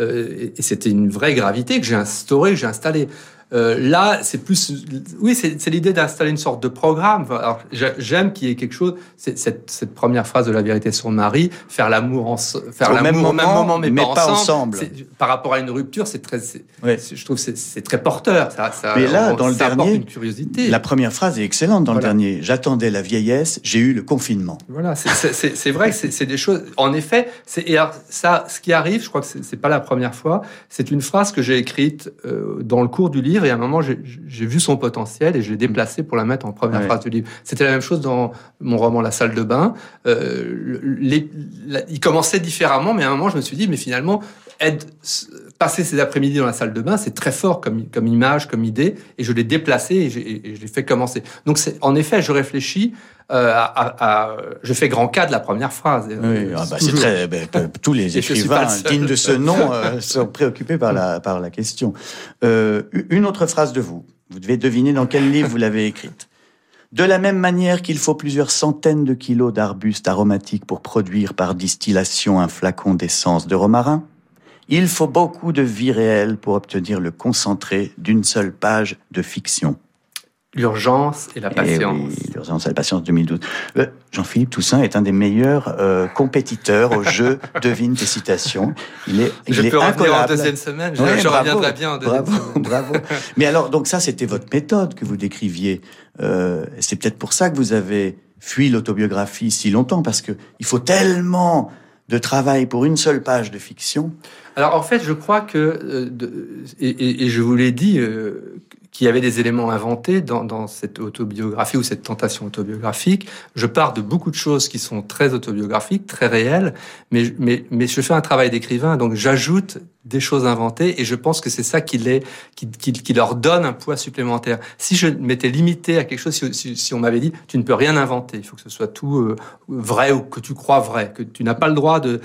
Euh, et c'était une vraie gravité que j'ai instaurée, que j'ai installée. Euh, là, c'est plus, oui, c'est l'idée d'installer une sorte de programme. Alors, j'aime qu'il y ait quelque chose. Cette, cette, première phrase de la vérité sur Marie, faire l'amour en, faire l'amour au même moment, mais, pas, ensemble. Par rapport à une rupture, c'est très, je trouve, c'est très porteur. Ça, ça, mais là, dans le dernier, une curiosité. La première phrase est excellente dans le dernier. J'attendais la vieillesse, j'ai eu le confinement. Voilà, c'est vrai que c'est des choses. En effet, c'est ça, ce qui arrive, je crois que c'est pas la première fois. C'est une phrase que j'ai écrite euh, dans le cours du livre et à un moment, j'ai vu son potentiel et je l'ai déplacé pour la mettre en première phrase du livre. C'était la même chose dans mon roman La salle de bain. Euh, il commençait différemment, mais à un moment, je me suis dit, mais finalement, passer ces après-midi dans la salle de bain, c'est très fort comme, comme image, comme idée, et je l'ai déplacé et, et je l'ai fait commencer. Donc, en effet, je réfléchis euh, à, je fais grand cas de la première phrase. Oui, ah bah, c'est très. Ben, *laughs* tous les écrivains dignes de ce nom euh, sont préoccupés par la par la question. Euh, une autre phrase de vous. Vous devez deviner dans quel livre vous l'avez écrite. De la même manière qu'il faut plusieurs centaines de kilos d'arbustes aromatiques pour produire par distillation un flacon d'essence de romarin, il faut beaucoup de vie réelle pour obtenir le concentré d'une seule page de fiction. L'urgence et la eh patience. oui, l'urgence et la patience 2012. Euh, Jean-Philippe Toussaint est un des meilleurs euh, compétiteurs au jeu *laughs* Devine tes citations. Il est, je peux revenir en deuxième semaine. Je, reviendrai bien en deuxième bravo, semaine. *laughs* Bravo. Mais alors, donc ça, c'était votre méthode que vous décriviez. Euh, c'est peut-être pour ça que vous avez fui l'autobiographie si longtemps, parce que il faut tellement de travail pour une seule page de fiction. Alors en fait, je crois que, euh, et, je vous l'ai dit, euh, qu'il y avait des éléments inventés dans, cette autobiographie ou cette tentation autobiographique. Je pars de beaucoup de choses qui sont très autobiographiques, très réelles, mais, mais, mais je fais un travail d'écrivain, donc j'ajoute des choses inventées et je pense que c'est ça qui, les, qui, qui, qui, leur donne un poids supplémentaire. Si je m'étais limité à quelque chose, si, si, on m'avait dit tu ne peux rien inventer, il faut que ce soit tout euh, vrai ou que tu crois vrai, que tu n'as pas le droit de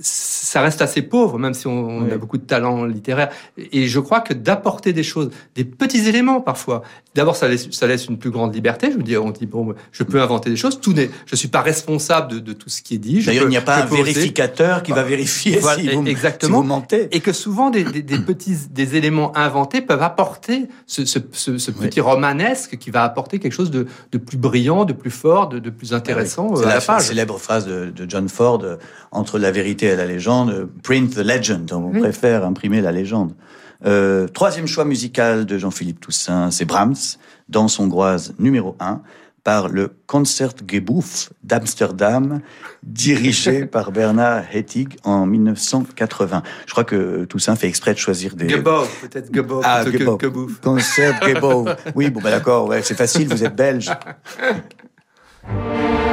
ça reste assez pauvre, même si on, a beaucoup de talent littéraire. Et je crois que d'apporter des choses, des petits éléments parfois, d'abord ça laisse, ça laisse une plus grande liberté. Je veux dire, on dit bon, je peux inventer des choses. Tout n'est, je suis pas responsable de, tout ce qui est dit. D'ailleurs, il n'y a pas un vérificateur qui va vérifier si, vous, exactement. mentez. Et que souvent des, petits, des éléments inventés peuvent apporter ce, petit romanesque qui va apporter quelque chose de, plus brillant, de plus fort, de, plus intéressant. C'est euh, la, célèbre phrase de, de John Ford euh, entre la vérité à la légende, print the legend. On préfère imprimer la légende. Euh, troisième choix musical de Jean-Philippe Toussaint, c'est Brahms, dans son Hongroise numéro 1. par le Concertgebouw d'Amsterdam, dirigé *laughs* par Bernard Hettig en 1980. Je crois que Toussaint fait exprès de choisir des... Gebouw, peut-être Gebouw Ah, plutôt Gebouw. que Gebouw. Concertgebouw. Oui, bon, bah d'accord, ouais, c'est facile, vous êtes belge. *laughs*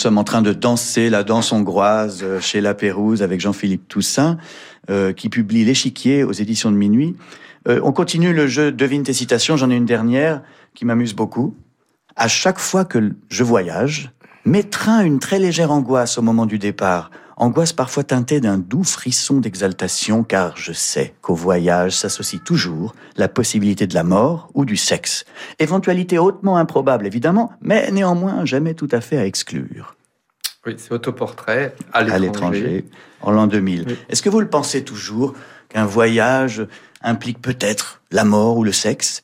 sommes en train de danser la danse hongroise euh, chez La Pérouse avec Jean-Philippe Toussaint, euh, qui publie L'échiquier aux éditions de minuit. Euh, on continue le jeu Devine tes citations. J'en ai une dernière qui m'amuse beaucoup. À chaque fois que je voyage, m'étreint une très légère angoisse au moment du départ. Angoisse parfois teintée d'un doux frisson d'exaltation, car je sais qu'au voyage s'associe toujours la possibilité de la mort ou du sexe. Éventualité hautement improbable, évidemment, mais néanmoins jamais tout à fait à exclure. Oui, c'est autoportrait à l'étranger. l'étranger, en l'an 2000. Oui. Est-ce que vous le pensez toujours qu'un voyage implique peut-être la mort ou le sexe?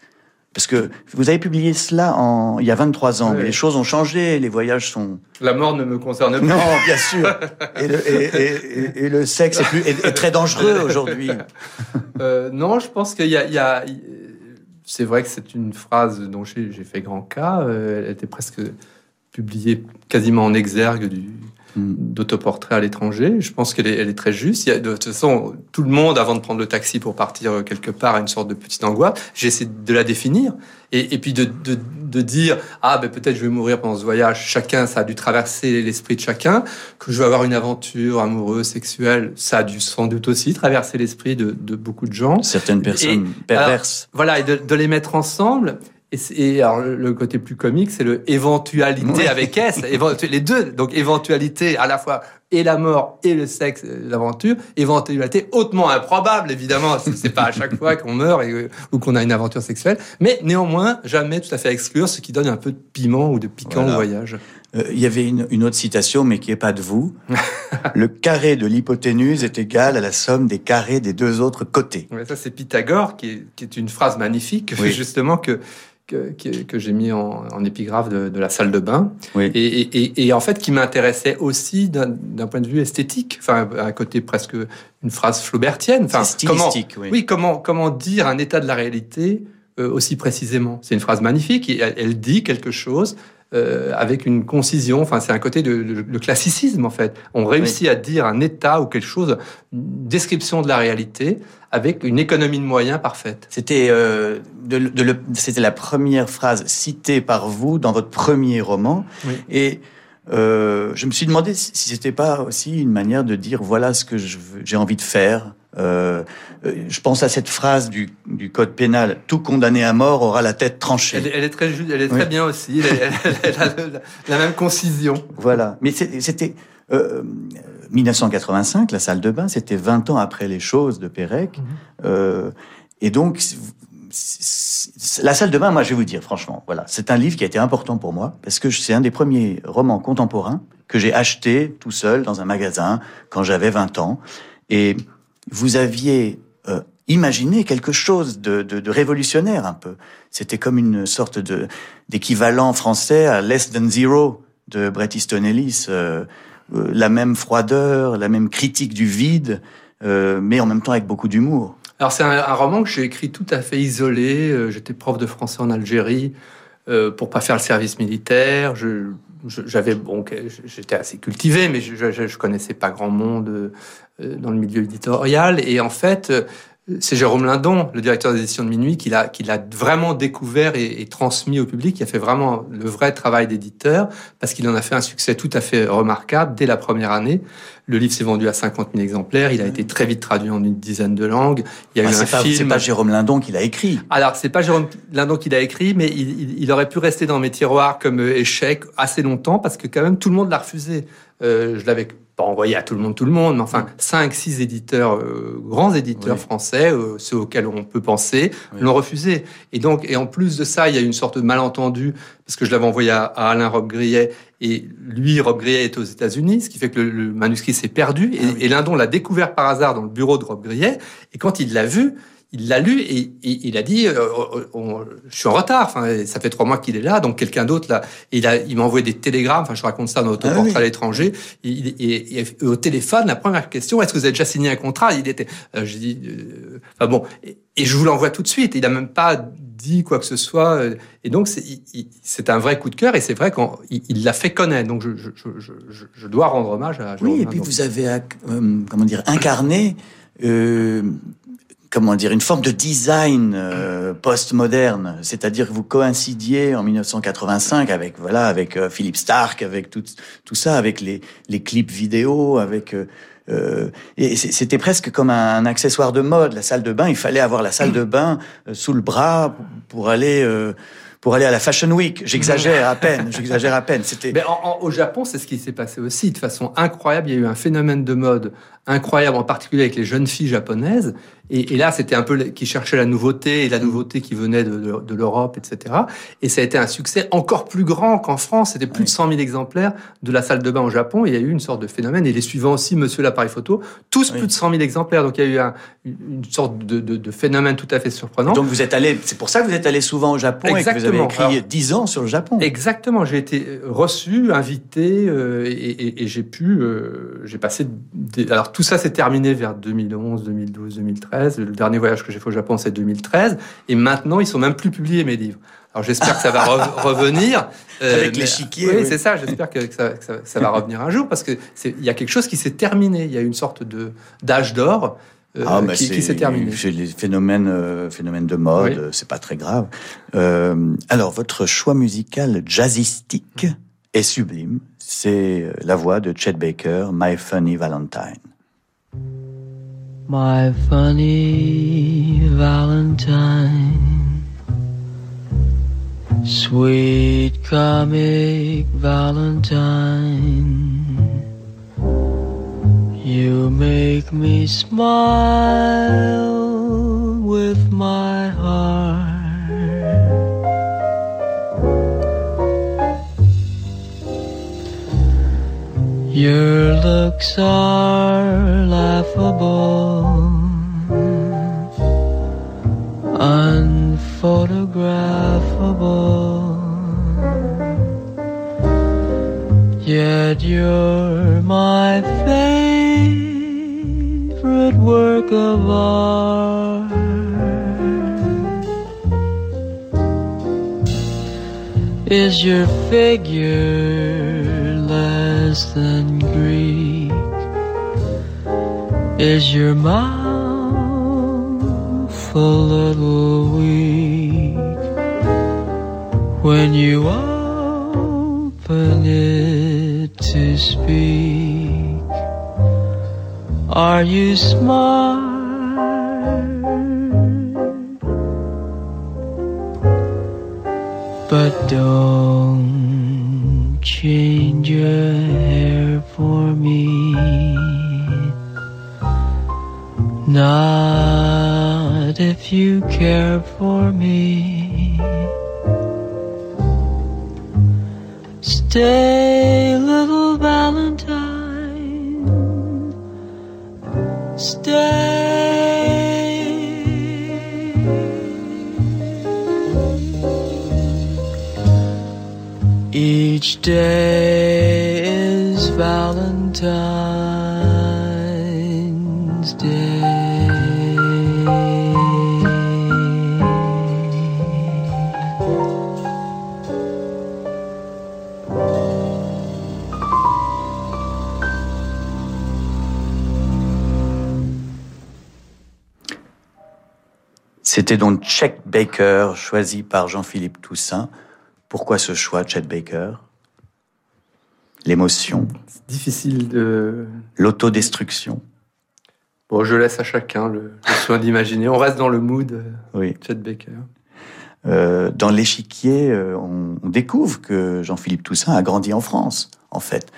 Parce que vous avez publié cela en, il y a 23 ans, Oui. mais les choses ont changé, les voyages sont... La mort ne me concerne plus. Non, bien sûr. Et le, et- et- et- et le sexe est, plus, est- est très dangereux aujourd'hui. *laughs* Euh, non, je pense qu'il y a. a- c'est vrai que c'est une phrase dont j'ai j'ai fait grand cas. euh, elle était presque publiée quasiment en exergue du d'autoportrait à l'étranger. Je pense qu'elle est, elle est très juste. Il y a, de toute façon, tout le monde, avant de prendre le taxi pour partir euh, quelque part, a une sorte de petite angoisse. J'essaie de la définir et, et puis de, de, de dire ah ben peut-être je vais mourir pendant ce voyage. Chacun, ça a dû traverser l'esprit de chacun. Que je vais avoir une aventure amoureuse, sexuelle, ça a dû sans doute aussi traverser l'esprit de, de beaucoup de gens. Certaines personnes Et, perverses. alors, voilà, et de, de les mettre ensemble. Et, et, alors le côté plus comique, c'est le éventualité avec S, les deux. Donc éventualité à la fois et la mort et le sexe, l'aventure. Éventualité hautement improbable, évidemment. C'est pas à chaque fois qu'on meurt et, ou qu'on a une aventure sexuelle, mais néanmoins jamais tout à fait exclure, ce qui donne un peu de piment ou de piquant au voyage. Euh, il y avait une, une, autre citation, mais qui est pas de vous. *laughs* le carré de l'hypoténuse est égal à la somme des carrés des deux autres côtés. Ouais, ça, c'est Pythagore, qui est, qui est, une phrase magnifique, *laughs* justement, que, que, que j'ai mis en, en épigraphe de, de, la salle de bain. Oui. Et, et, et, en fait, qui m'intéressait aussi d'un point de vue esthétique, enfin, à côté presque une phrase flaubertienne. Enfin, comment, oui. oui. comment, comment dire un état de la réalité euh, aussi précisément. C'est une phrase magnifique, elle, elle dit quelque chose euh, avec une concision. Enfin, c'est un côté de, de, de, classicisme en fait. On réussit oui. à dire un état ou quelque chose, une description de la réalité avec une économie de moyens parfaite. C'était euh, c'était la première phrase citée par vous dans votre premier roman oui. et euh, je me suis demandé si c'était pas aussi une manière de dire voilà ce que j'ai envie de faire. Euh, je pense à cette phrase du, du, code pénal tout condamné à mort aura la tête tranchée. Elle, elle est très, elle est très oui. bien aussi. Elle, a la, la, même concision. Voilà. Mais c'était euh, 1985, la salle de bain, c'était 20 ans après les choses de Pérec. Mhm. Euh, et donc, la salle de bain, moi, je vais vous dire, franchement, voilà, c'est un livre qui a été important pour moi parce que c'est un des premiers romans contemporains que j'ai acheté tout seul dans un magasin quand j'avais 20 ans. Et vous aviez euh, imaginé quelque chose de, de, de révolutionnaire un peu. C'était comme une sorte de d'équivalent français à Less Than Zero de Bret Easton Ellis. Euh, euh, la même froideur, la même critique du vide, euh, mais en même temps avec beaucoup d'humour. Alors c'est un, un, roman que j'ai écrit tout à fait isolé. Euh, j'étais prof de français en Algérie pour pas faire le service militaire. Je, j'avais bon, j'étais assez cultivé, mais je, connaissais pas grand monde euh, dans le milieu éditorial. Et en fait, c'est Jérôme Lindon, le directeur des éditions de Minuit, qui l'a, qui l'a vraiment découvert et, et, transmis au public, qui a fait vraiment le vrai travail d'éditeur, parce qu'il en a fait un succès tout à fait remarquable dès la première année. Le livre s'est vendu à 50 000 exemplaires, il a été très vite traduit en une dizaine de langues. Il y a ah, eu un pas, film. C'est pas Jérôme Lindon qui l'a écrit. Alors, c'est pas Jérôme Lindon qui l'a écrit, mais il, il, il, aurait pu rester dans mes tiroirs comme échec assez longtemps, parce que quand même tout le monde l'a refusé. Euh, je l'avais pas envoyé à tout le monde, tout le monde, mais enfin, cinq, six éditeurs, euh, grands éditeurs oui. français, euh, ceux auxquels on peut penser, oui. l'ont refusé. Et donc, et en plus de ça, il y a une sorte de malentendu, parce que je l'avais envoyé à, à Alain Robbe-Grillet, et lui, Robbe-Grillet est aux États-Unis, ce qui fait que le, le manuscrit s'est perdu, et, ah oui. et Lindon l'a découvert par hasard dans le bureau de Robbe-Grillet, et quand il l'a vu, il l'a lu et, et, il a dit euh, on, je suis en retard. Enfin, ça fait trois mois qu'il est là, donc quelqu'un d'autre là. Il a, il m'a envoyé des télégrammes. Enfin, je raconte ça dans Autoportrait ah oui. à l'étranger. Et, et, au téléphone, la première question est-ce que vous avez déjà signé un contrat? Il était. Euh, je dis. Euh, enfin bon. Et, je vous l'envoie tout de suite. Il a même pas dit quoi que ce soit. Et donc c'est un vrai coup de cœur. Et c'est vrai qu'il l'a fait connaître. Donc je, je, je, je, dois rendre hommage à. Oui. Et puis vous avez euh, comment dire incarné. Euh, comment dire, une forme de design euh, postmoderne, c'est-à-dire que vous coïncidiez en 1985 avec voilà avec euh, Philippe Stark, avec tout tout ça, avec les les clips vidéo, avec euh, euh c'était presque comme un, accessoire de mode. La salle de bain, il fallait avoir la salle de bain sous le bras pour aller pour aller à la Fashion Week. J'exagère à peine, j'exagère à peine. C'était. Mais au Japon, c'est ce qui s'est passé aussi de façon incroyable. Il y a eu un phénomène de mode incroyable, en particulier avec les jeunes filles japonaises. Et, et là, c'était un peu qui cherchaient la nouveauté et la nouveauté qui venait de, de, de l'Europe, etc. Et ça a été un succès encore plus grand qu'en France. C'était plus oui. de 100 000 exemplaires de la salle de bain au Japon. Et il y a eu une sorte de phénomène. Et les suivants aussi, Monsieur l'appareil photo, tous oui. plus de 100 000 exemplaires. Donc il y a eu un, une sorte de, de, phénomène tout à fait surprenant. Donc vous êtes allé, c'est pour ça que vous êtes allé souvent au Japon Exactement. et que vous avez écrit Alors, 10 ans sur le Japon. Exactement. J'ai été reçu, invité euh, et, et, et j'ai pu, euh, j'ai passé des, alors tout ça s'est terminé vers 2011, 2012, 2013. Le dernier voyage que j'ai fait au Japon, c'est 2013. Et maintenant, ils sont même plus publiés, mes livres. Alors j'espère que ça va re *laughs* revenir. Euh, Avec l'échiquier. Oui, oui. c'est ça. J'espère que, ça, que ça, ça, va revenir un jour parce que il y a quelque chose qui s'est terminé. Il y a une sorte de d'âge d'or. Euh, ah, bah qui, qui s'est terminé. C'est les phénomènes, euh, phénomènes de mode, oui. c'est pas très grave. Alors, votre choix musical jazzistique est sublime. C'est la voix de Chet Baker, My Funny Valentine. My funny Valentine Sweet comic Valentine, you make me smile with my heart. Your looks are laughable, unphotographable. Yet you're my favorite work of art. Is your figure than Greek? Is your mouth a little weak when you open it to speak? Are you smart? But don't Baker, choisi par Jean-Philippe Toussaint. Pourquoi ce choix, Chet Baker? L'émotion C'est difficile de. L'autodestruction Bon, je laisse à chacun le, le soin d'imaginer. On reste dans le mood euh, Oui. Chet Baker. Euh, dans l'échiquier, euh, on, on découvre que Jean-Philippe Toussaint a grandi en France, en fait.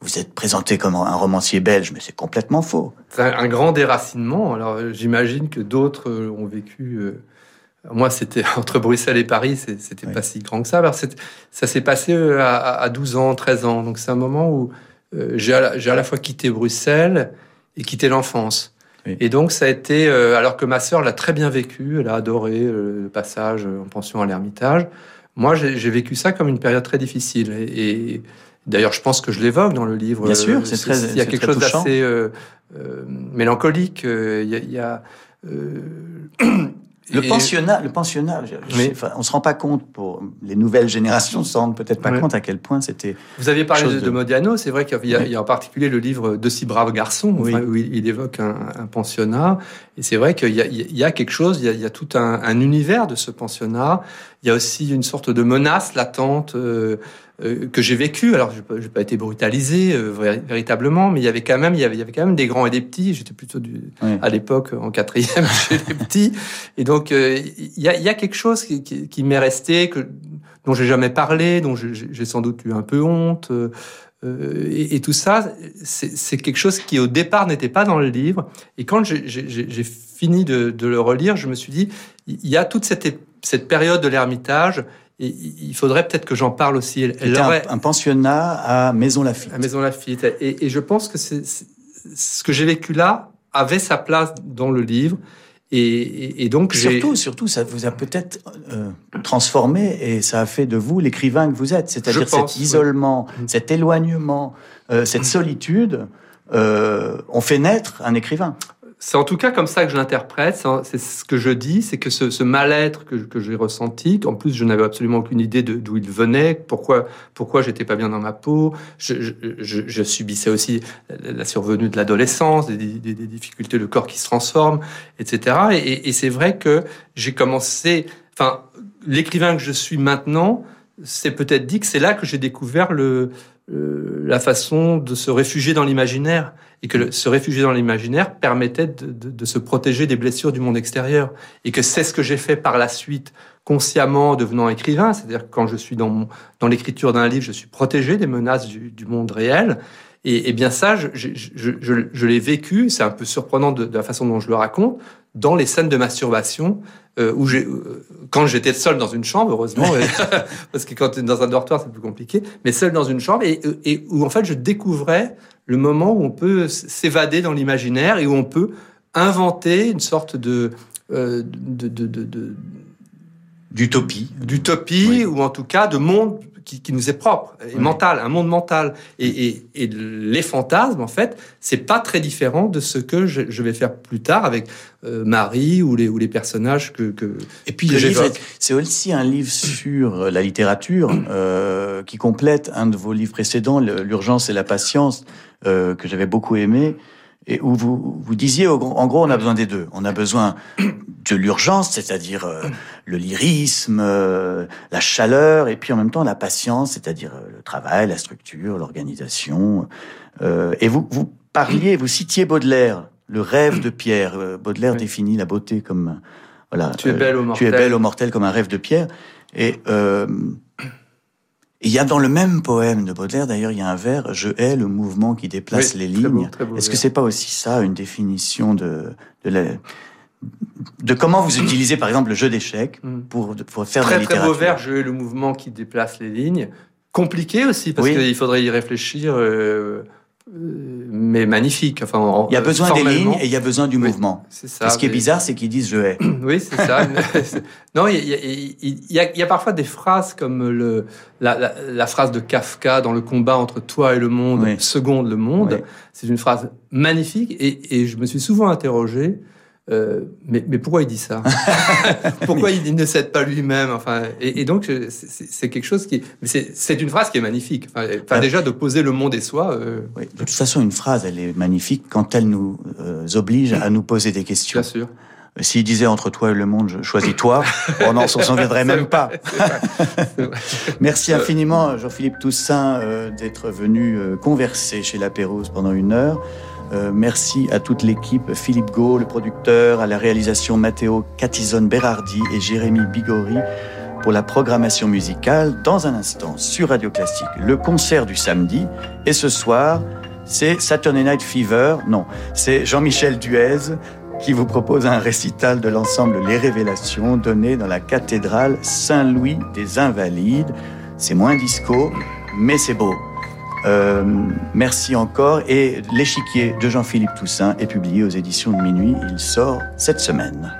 Vous êtes présenté comme un romancier belge, mais c'est complètement faux. C'est un, grand déracinement. Alors, j'imagine que d'autres ont vécu. Moi, c'était *laughs* entre Bruxelles et Paris, c'était pas si grand que ça. Alors, ça s'est passé euh, à, à 12 ans, 13 ans. Donc, c'est un moment où euh, j'ai à, à la fois quitté Bruxelles et quitté l'enfance. Et donc, ça a été, euh, alors que ma sœur l'a très bien vécu, elle a adoré euh, le passage euh, en pension à l'Ermitage. Moi, j'ai vécu ça comme une période très difficile. Et, et d'ailleurs, je pense que je l'évoque dans le livre. Bien sûr, c'est très- Il y a quelque chose d'assez mélancolique. Il y a, y a, euh, *clears throat* Le pensionnat, le pensionnat, je- je- Oui. enfin, on se rend pas compte pour les nouvelles générations, se rendent peut-être pas compte à quel point c'était. Vous aviez parlé de, de Modiano, c'est vrai qu'il y, a- il y a en particulier le livre De si braves garçons, enfin, où il, il évoque un, un pensionnat. Et c'est vrai qu'il y a, il y a quelque chose, il y a, il y a tout un, un univers de ce pensionnat. Il y a aussi une sorte de menace latente euh, euh, que j'ai vécue. Alors, je n'ai pas été brutalisé euh, vé- véritablement, mais il y avait quand même, il y avait, il y avait quand même des grands et des petits. J'étais plutôt du, Oui. à l'époque en quatrième *laughs* chez les petits. Et donc, euh, il y, a, il y a quelque chose qui, qui, qui m'est resté, que, dont j'ai jamais parlé, dont j'ai sans doute eu un peu honte. euh, euh, et, et tout ça, c'est quelque chose qui au départ n'était pas dans le livre. Et quand j'ai- fini de, de le relire, je me suis dit, il y a toute cette, cette période de l'Ermitage. Il faudrait peut-être que j'en parle aussi. Elle, elle un, pensionnat à Maison Lafitte. à Maison Lafitte. Et, et je pense que c'est ce que j'ai vécu là avait sa place dans le livre. Et, donc Surtout, surtout, ça vous a peut-être euh, transformé et ça a fait de vous l'écrivain que vous êtes. C'est-à-dire cet isolement, cet éloignement, euh, cette solitude euh, ont fait naître un écrivain. C'est en tout cas comme ça que je l'interprète. C'est- ce que je dis, c'est que ce, mal-être que, que j'ai ressenti, qu'en plus je n'avais absolument aucune idée d'où il venait, pourquoi pourquoi j'étais pas bien dans ma peau. Je, je, je- subissais aussi la survenue de l'adolescence, des, des- des difficultés, le corps qui se transforme, etc. Et, et- et c'est vrai que j'ai commencé, enfin, l'écrivain que je suis maintenant s'est peut-être dit que c'est là que j'ai découvert la façon de se réfugier dans l'imaginaire et que se réfugier dans l'imaginaire permettait de, se protéger des blessures du monde extérieur et que c'est ce que j'ai fait par la suite consciemment devenant écrivain, c'est-à-dire quand je suis dans, l'écriture d'un livre, je suis protégé des menaces du monde réel. Et, et, bien ça, je, je, je, je l'ai vécu, c'est un peu surprenant de, de, la façon dont je le raconte, dans les scènes de masturbation, euh, où j'ai, euh, quand j'étais seul dans une chambre, heureusement, *laughs* parce que quand tu es dans un dortoir, c'est plus compliqué, mais seul dans une chambre, et, et où en fait je découvrais le moment où on peut s'évader dans l'imaginaire et où on peut inventer une sorte de, euh, de, de, de d'utopie, d'utopie oui. ou en tout cas de monde qui, qui nous est propre et oui. mental, un monde mental. Et, et, et, les fantasmes, en fait, c'est pas très différent de ce que je, je vais faire plus tard avec euh, Marie ou les, ou les personnages que. que et puis c'est aussi un livre sur la littérature *clears throat* euh, qui complète un de vos livres précédents, l'urgence et la patience, euh, que j'avais beaucoup aimé et où vous, vous disiez, en gros, on a besoin des deux. On a besoin de l'urgence, c'est-à-dire euh, le lyrisme, euh, la chaleur, et puis en même temps la patience, c'est-à-dire euh, le travail, la structure, l'organisation. Euh, et vous, vous parliez, vous citiez Baudelaire, le rêve de Pierre. Baudelaire oui. définit la beauté comme voilà. Tu es belle au mortel. Tu es belle au mortel comme un rêve de Pierre. Et il y a dans le même poème de Baudelaire, d'ailleurs, il y a un vers Je hais le mouvement qui déplace oui, les lignes. Est-ce que c'est pas aussi ça une définition de de, la, de comment vous utilisez, par exemple, le jeu d'échecs pour, pour faire très, de la littérature Très beau vers Je hais le mouvement qui déplace les lignes. Compliqué aussi parce oui. qu'il faudrait y réfléchir. Euh, mais magnifique. Enfin, en, il y a besoin des lignes et il y a besoin du oui, mouvement. C'est ça. Et ce qui est bizarre, c'est qu'ils disent je hais. *coughs* oui, c'est ça. *laughs* non, il y, a, il, y a, il y, a, parfois des phrases comme le, la, la, la, phrase de Kafka dans le combat entre toi et le monde, oui. seconde le monde. C'est une phrase magnifique et, et, je me suis souvent interrogé. Euh, mais, mais, pourquoi il dit ça *laughs* Pourquoi il, ne cède pas lui-même Enfin, et, et donc c'est quelque chose qui, c'est une phrase qui est magnifique. Enfin, enfin euh, déjà de poser le monde et soi. Euh... Oui, de toute façon, une phrase, elle est magnifique quand elle nous euh, oblige à nous poser des questions. Bien sûr. S'il disait entre toi et le monde, je choisis toi, *laughs* on s'en souviendrait même pas. *laughs* Merci infiniment, Jean-Philippe Toussaint, euh, d'être venu euh, converser chez La Pérouse pendant une heure. Euh, merci à toute l'équipe, Philippe Gau, le producteur, à la réalisation Matteo Catizone-Berardi et Jérémy Bigori pour la programmation musicale. Dans un instant, sur Radio Classique, le concert du samedi. Et ce soir, c'est Saturday Night Fever. Non, c'est Jean-Michel Duez qui vous propose un récital de l'ensemble Les Révélations donné dans la cathédrale Saint-Louis des Invalides. C'est moins disco, mais c'est beau. Euh, merci encore. Et L'échiquier de Jean-Philippe Toussaint est publié aux éditions de minuit. Il sort cette semaine.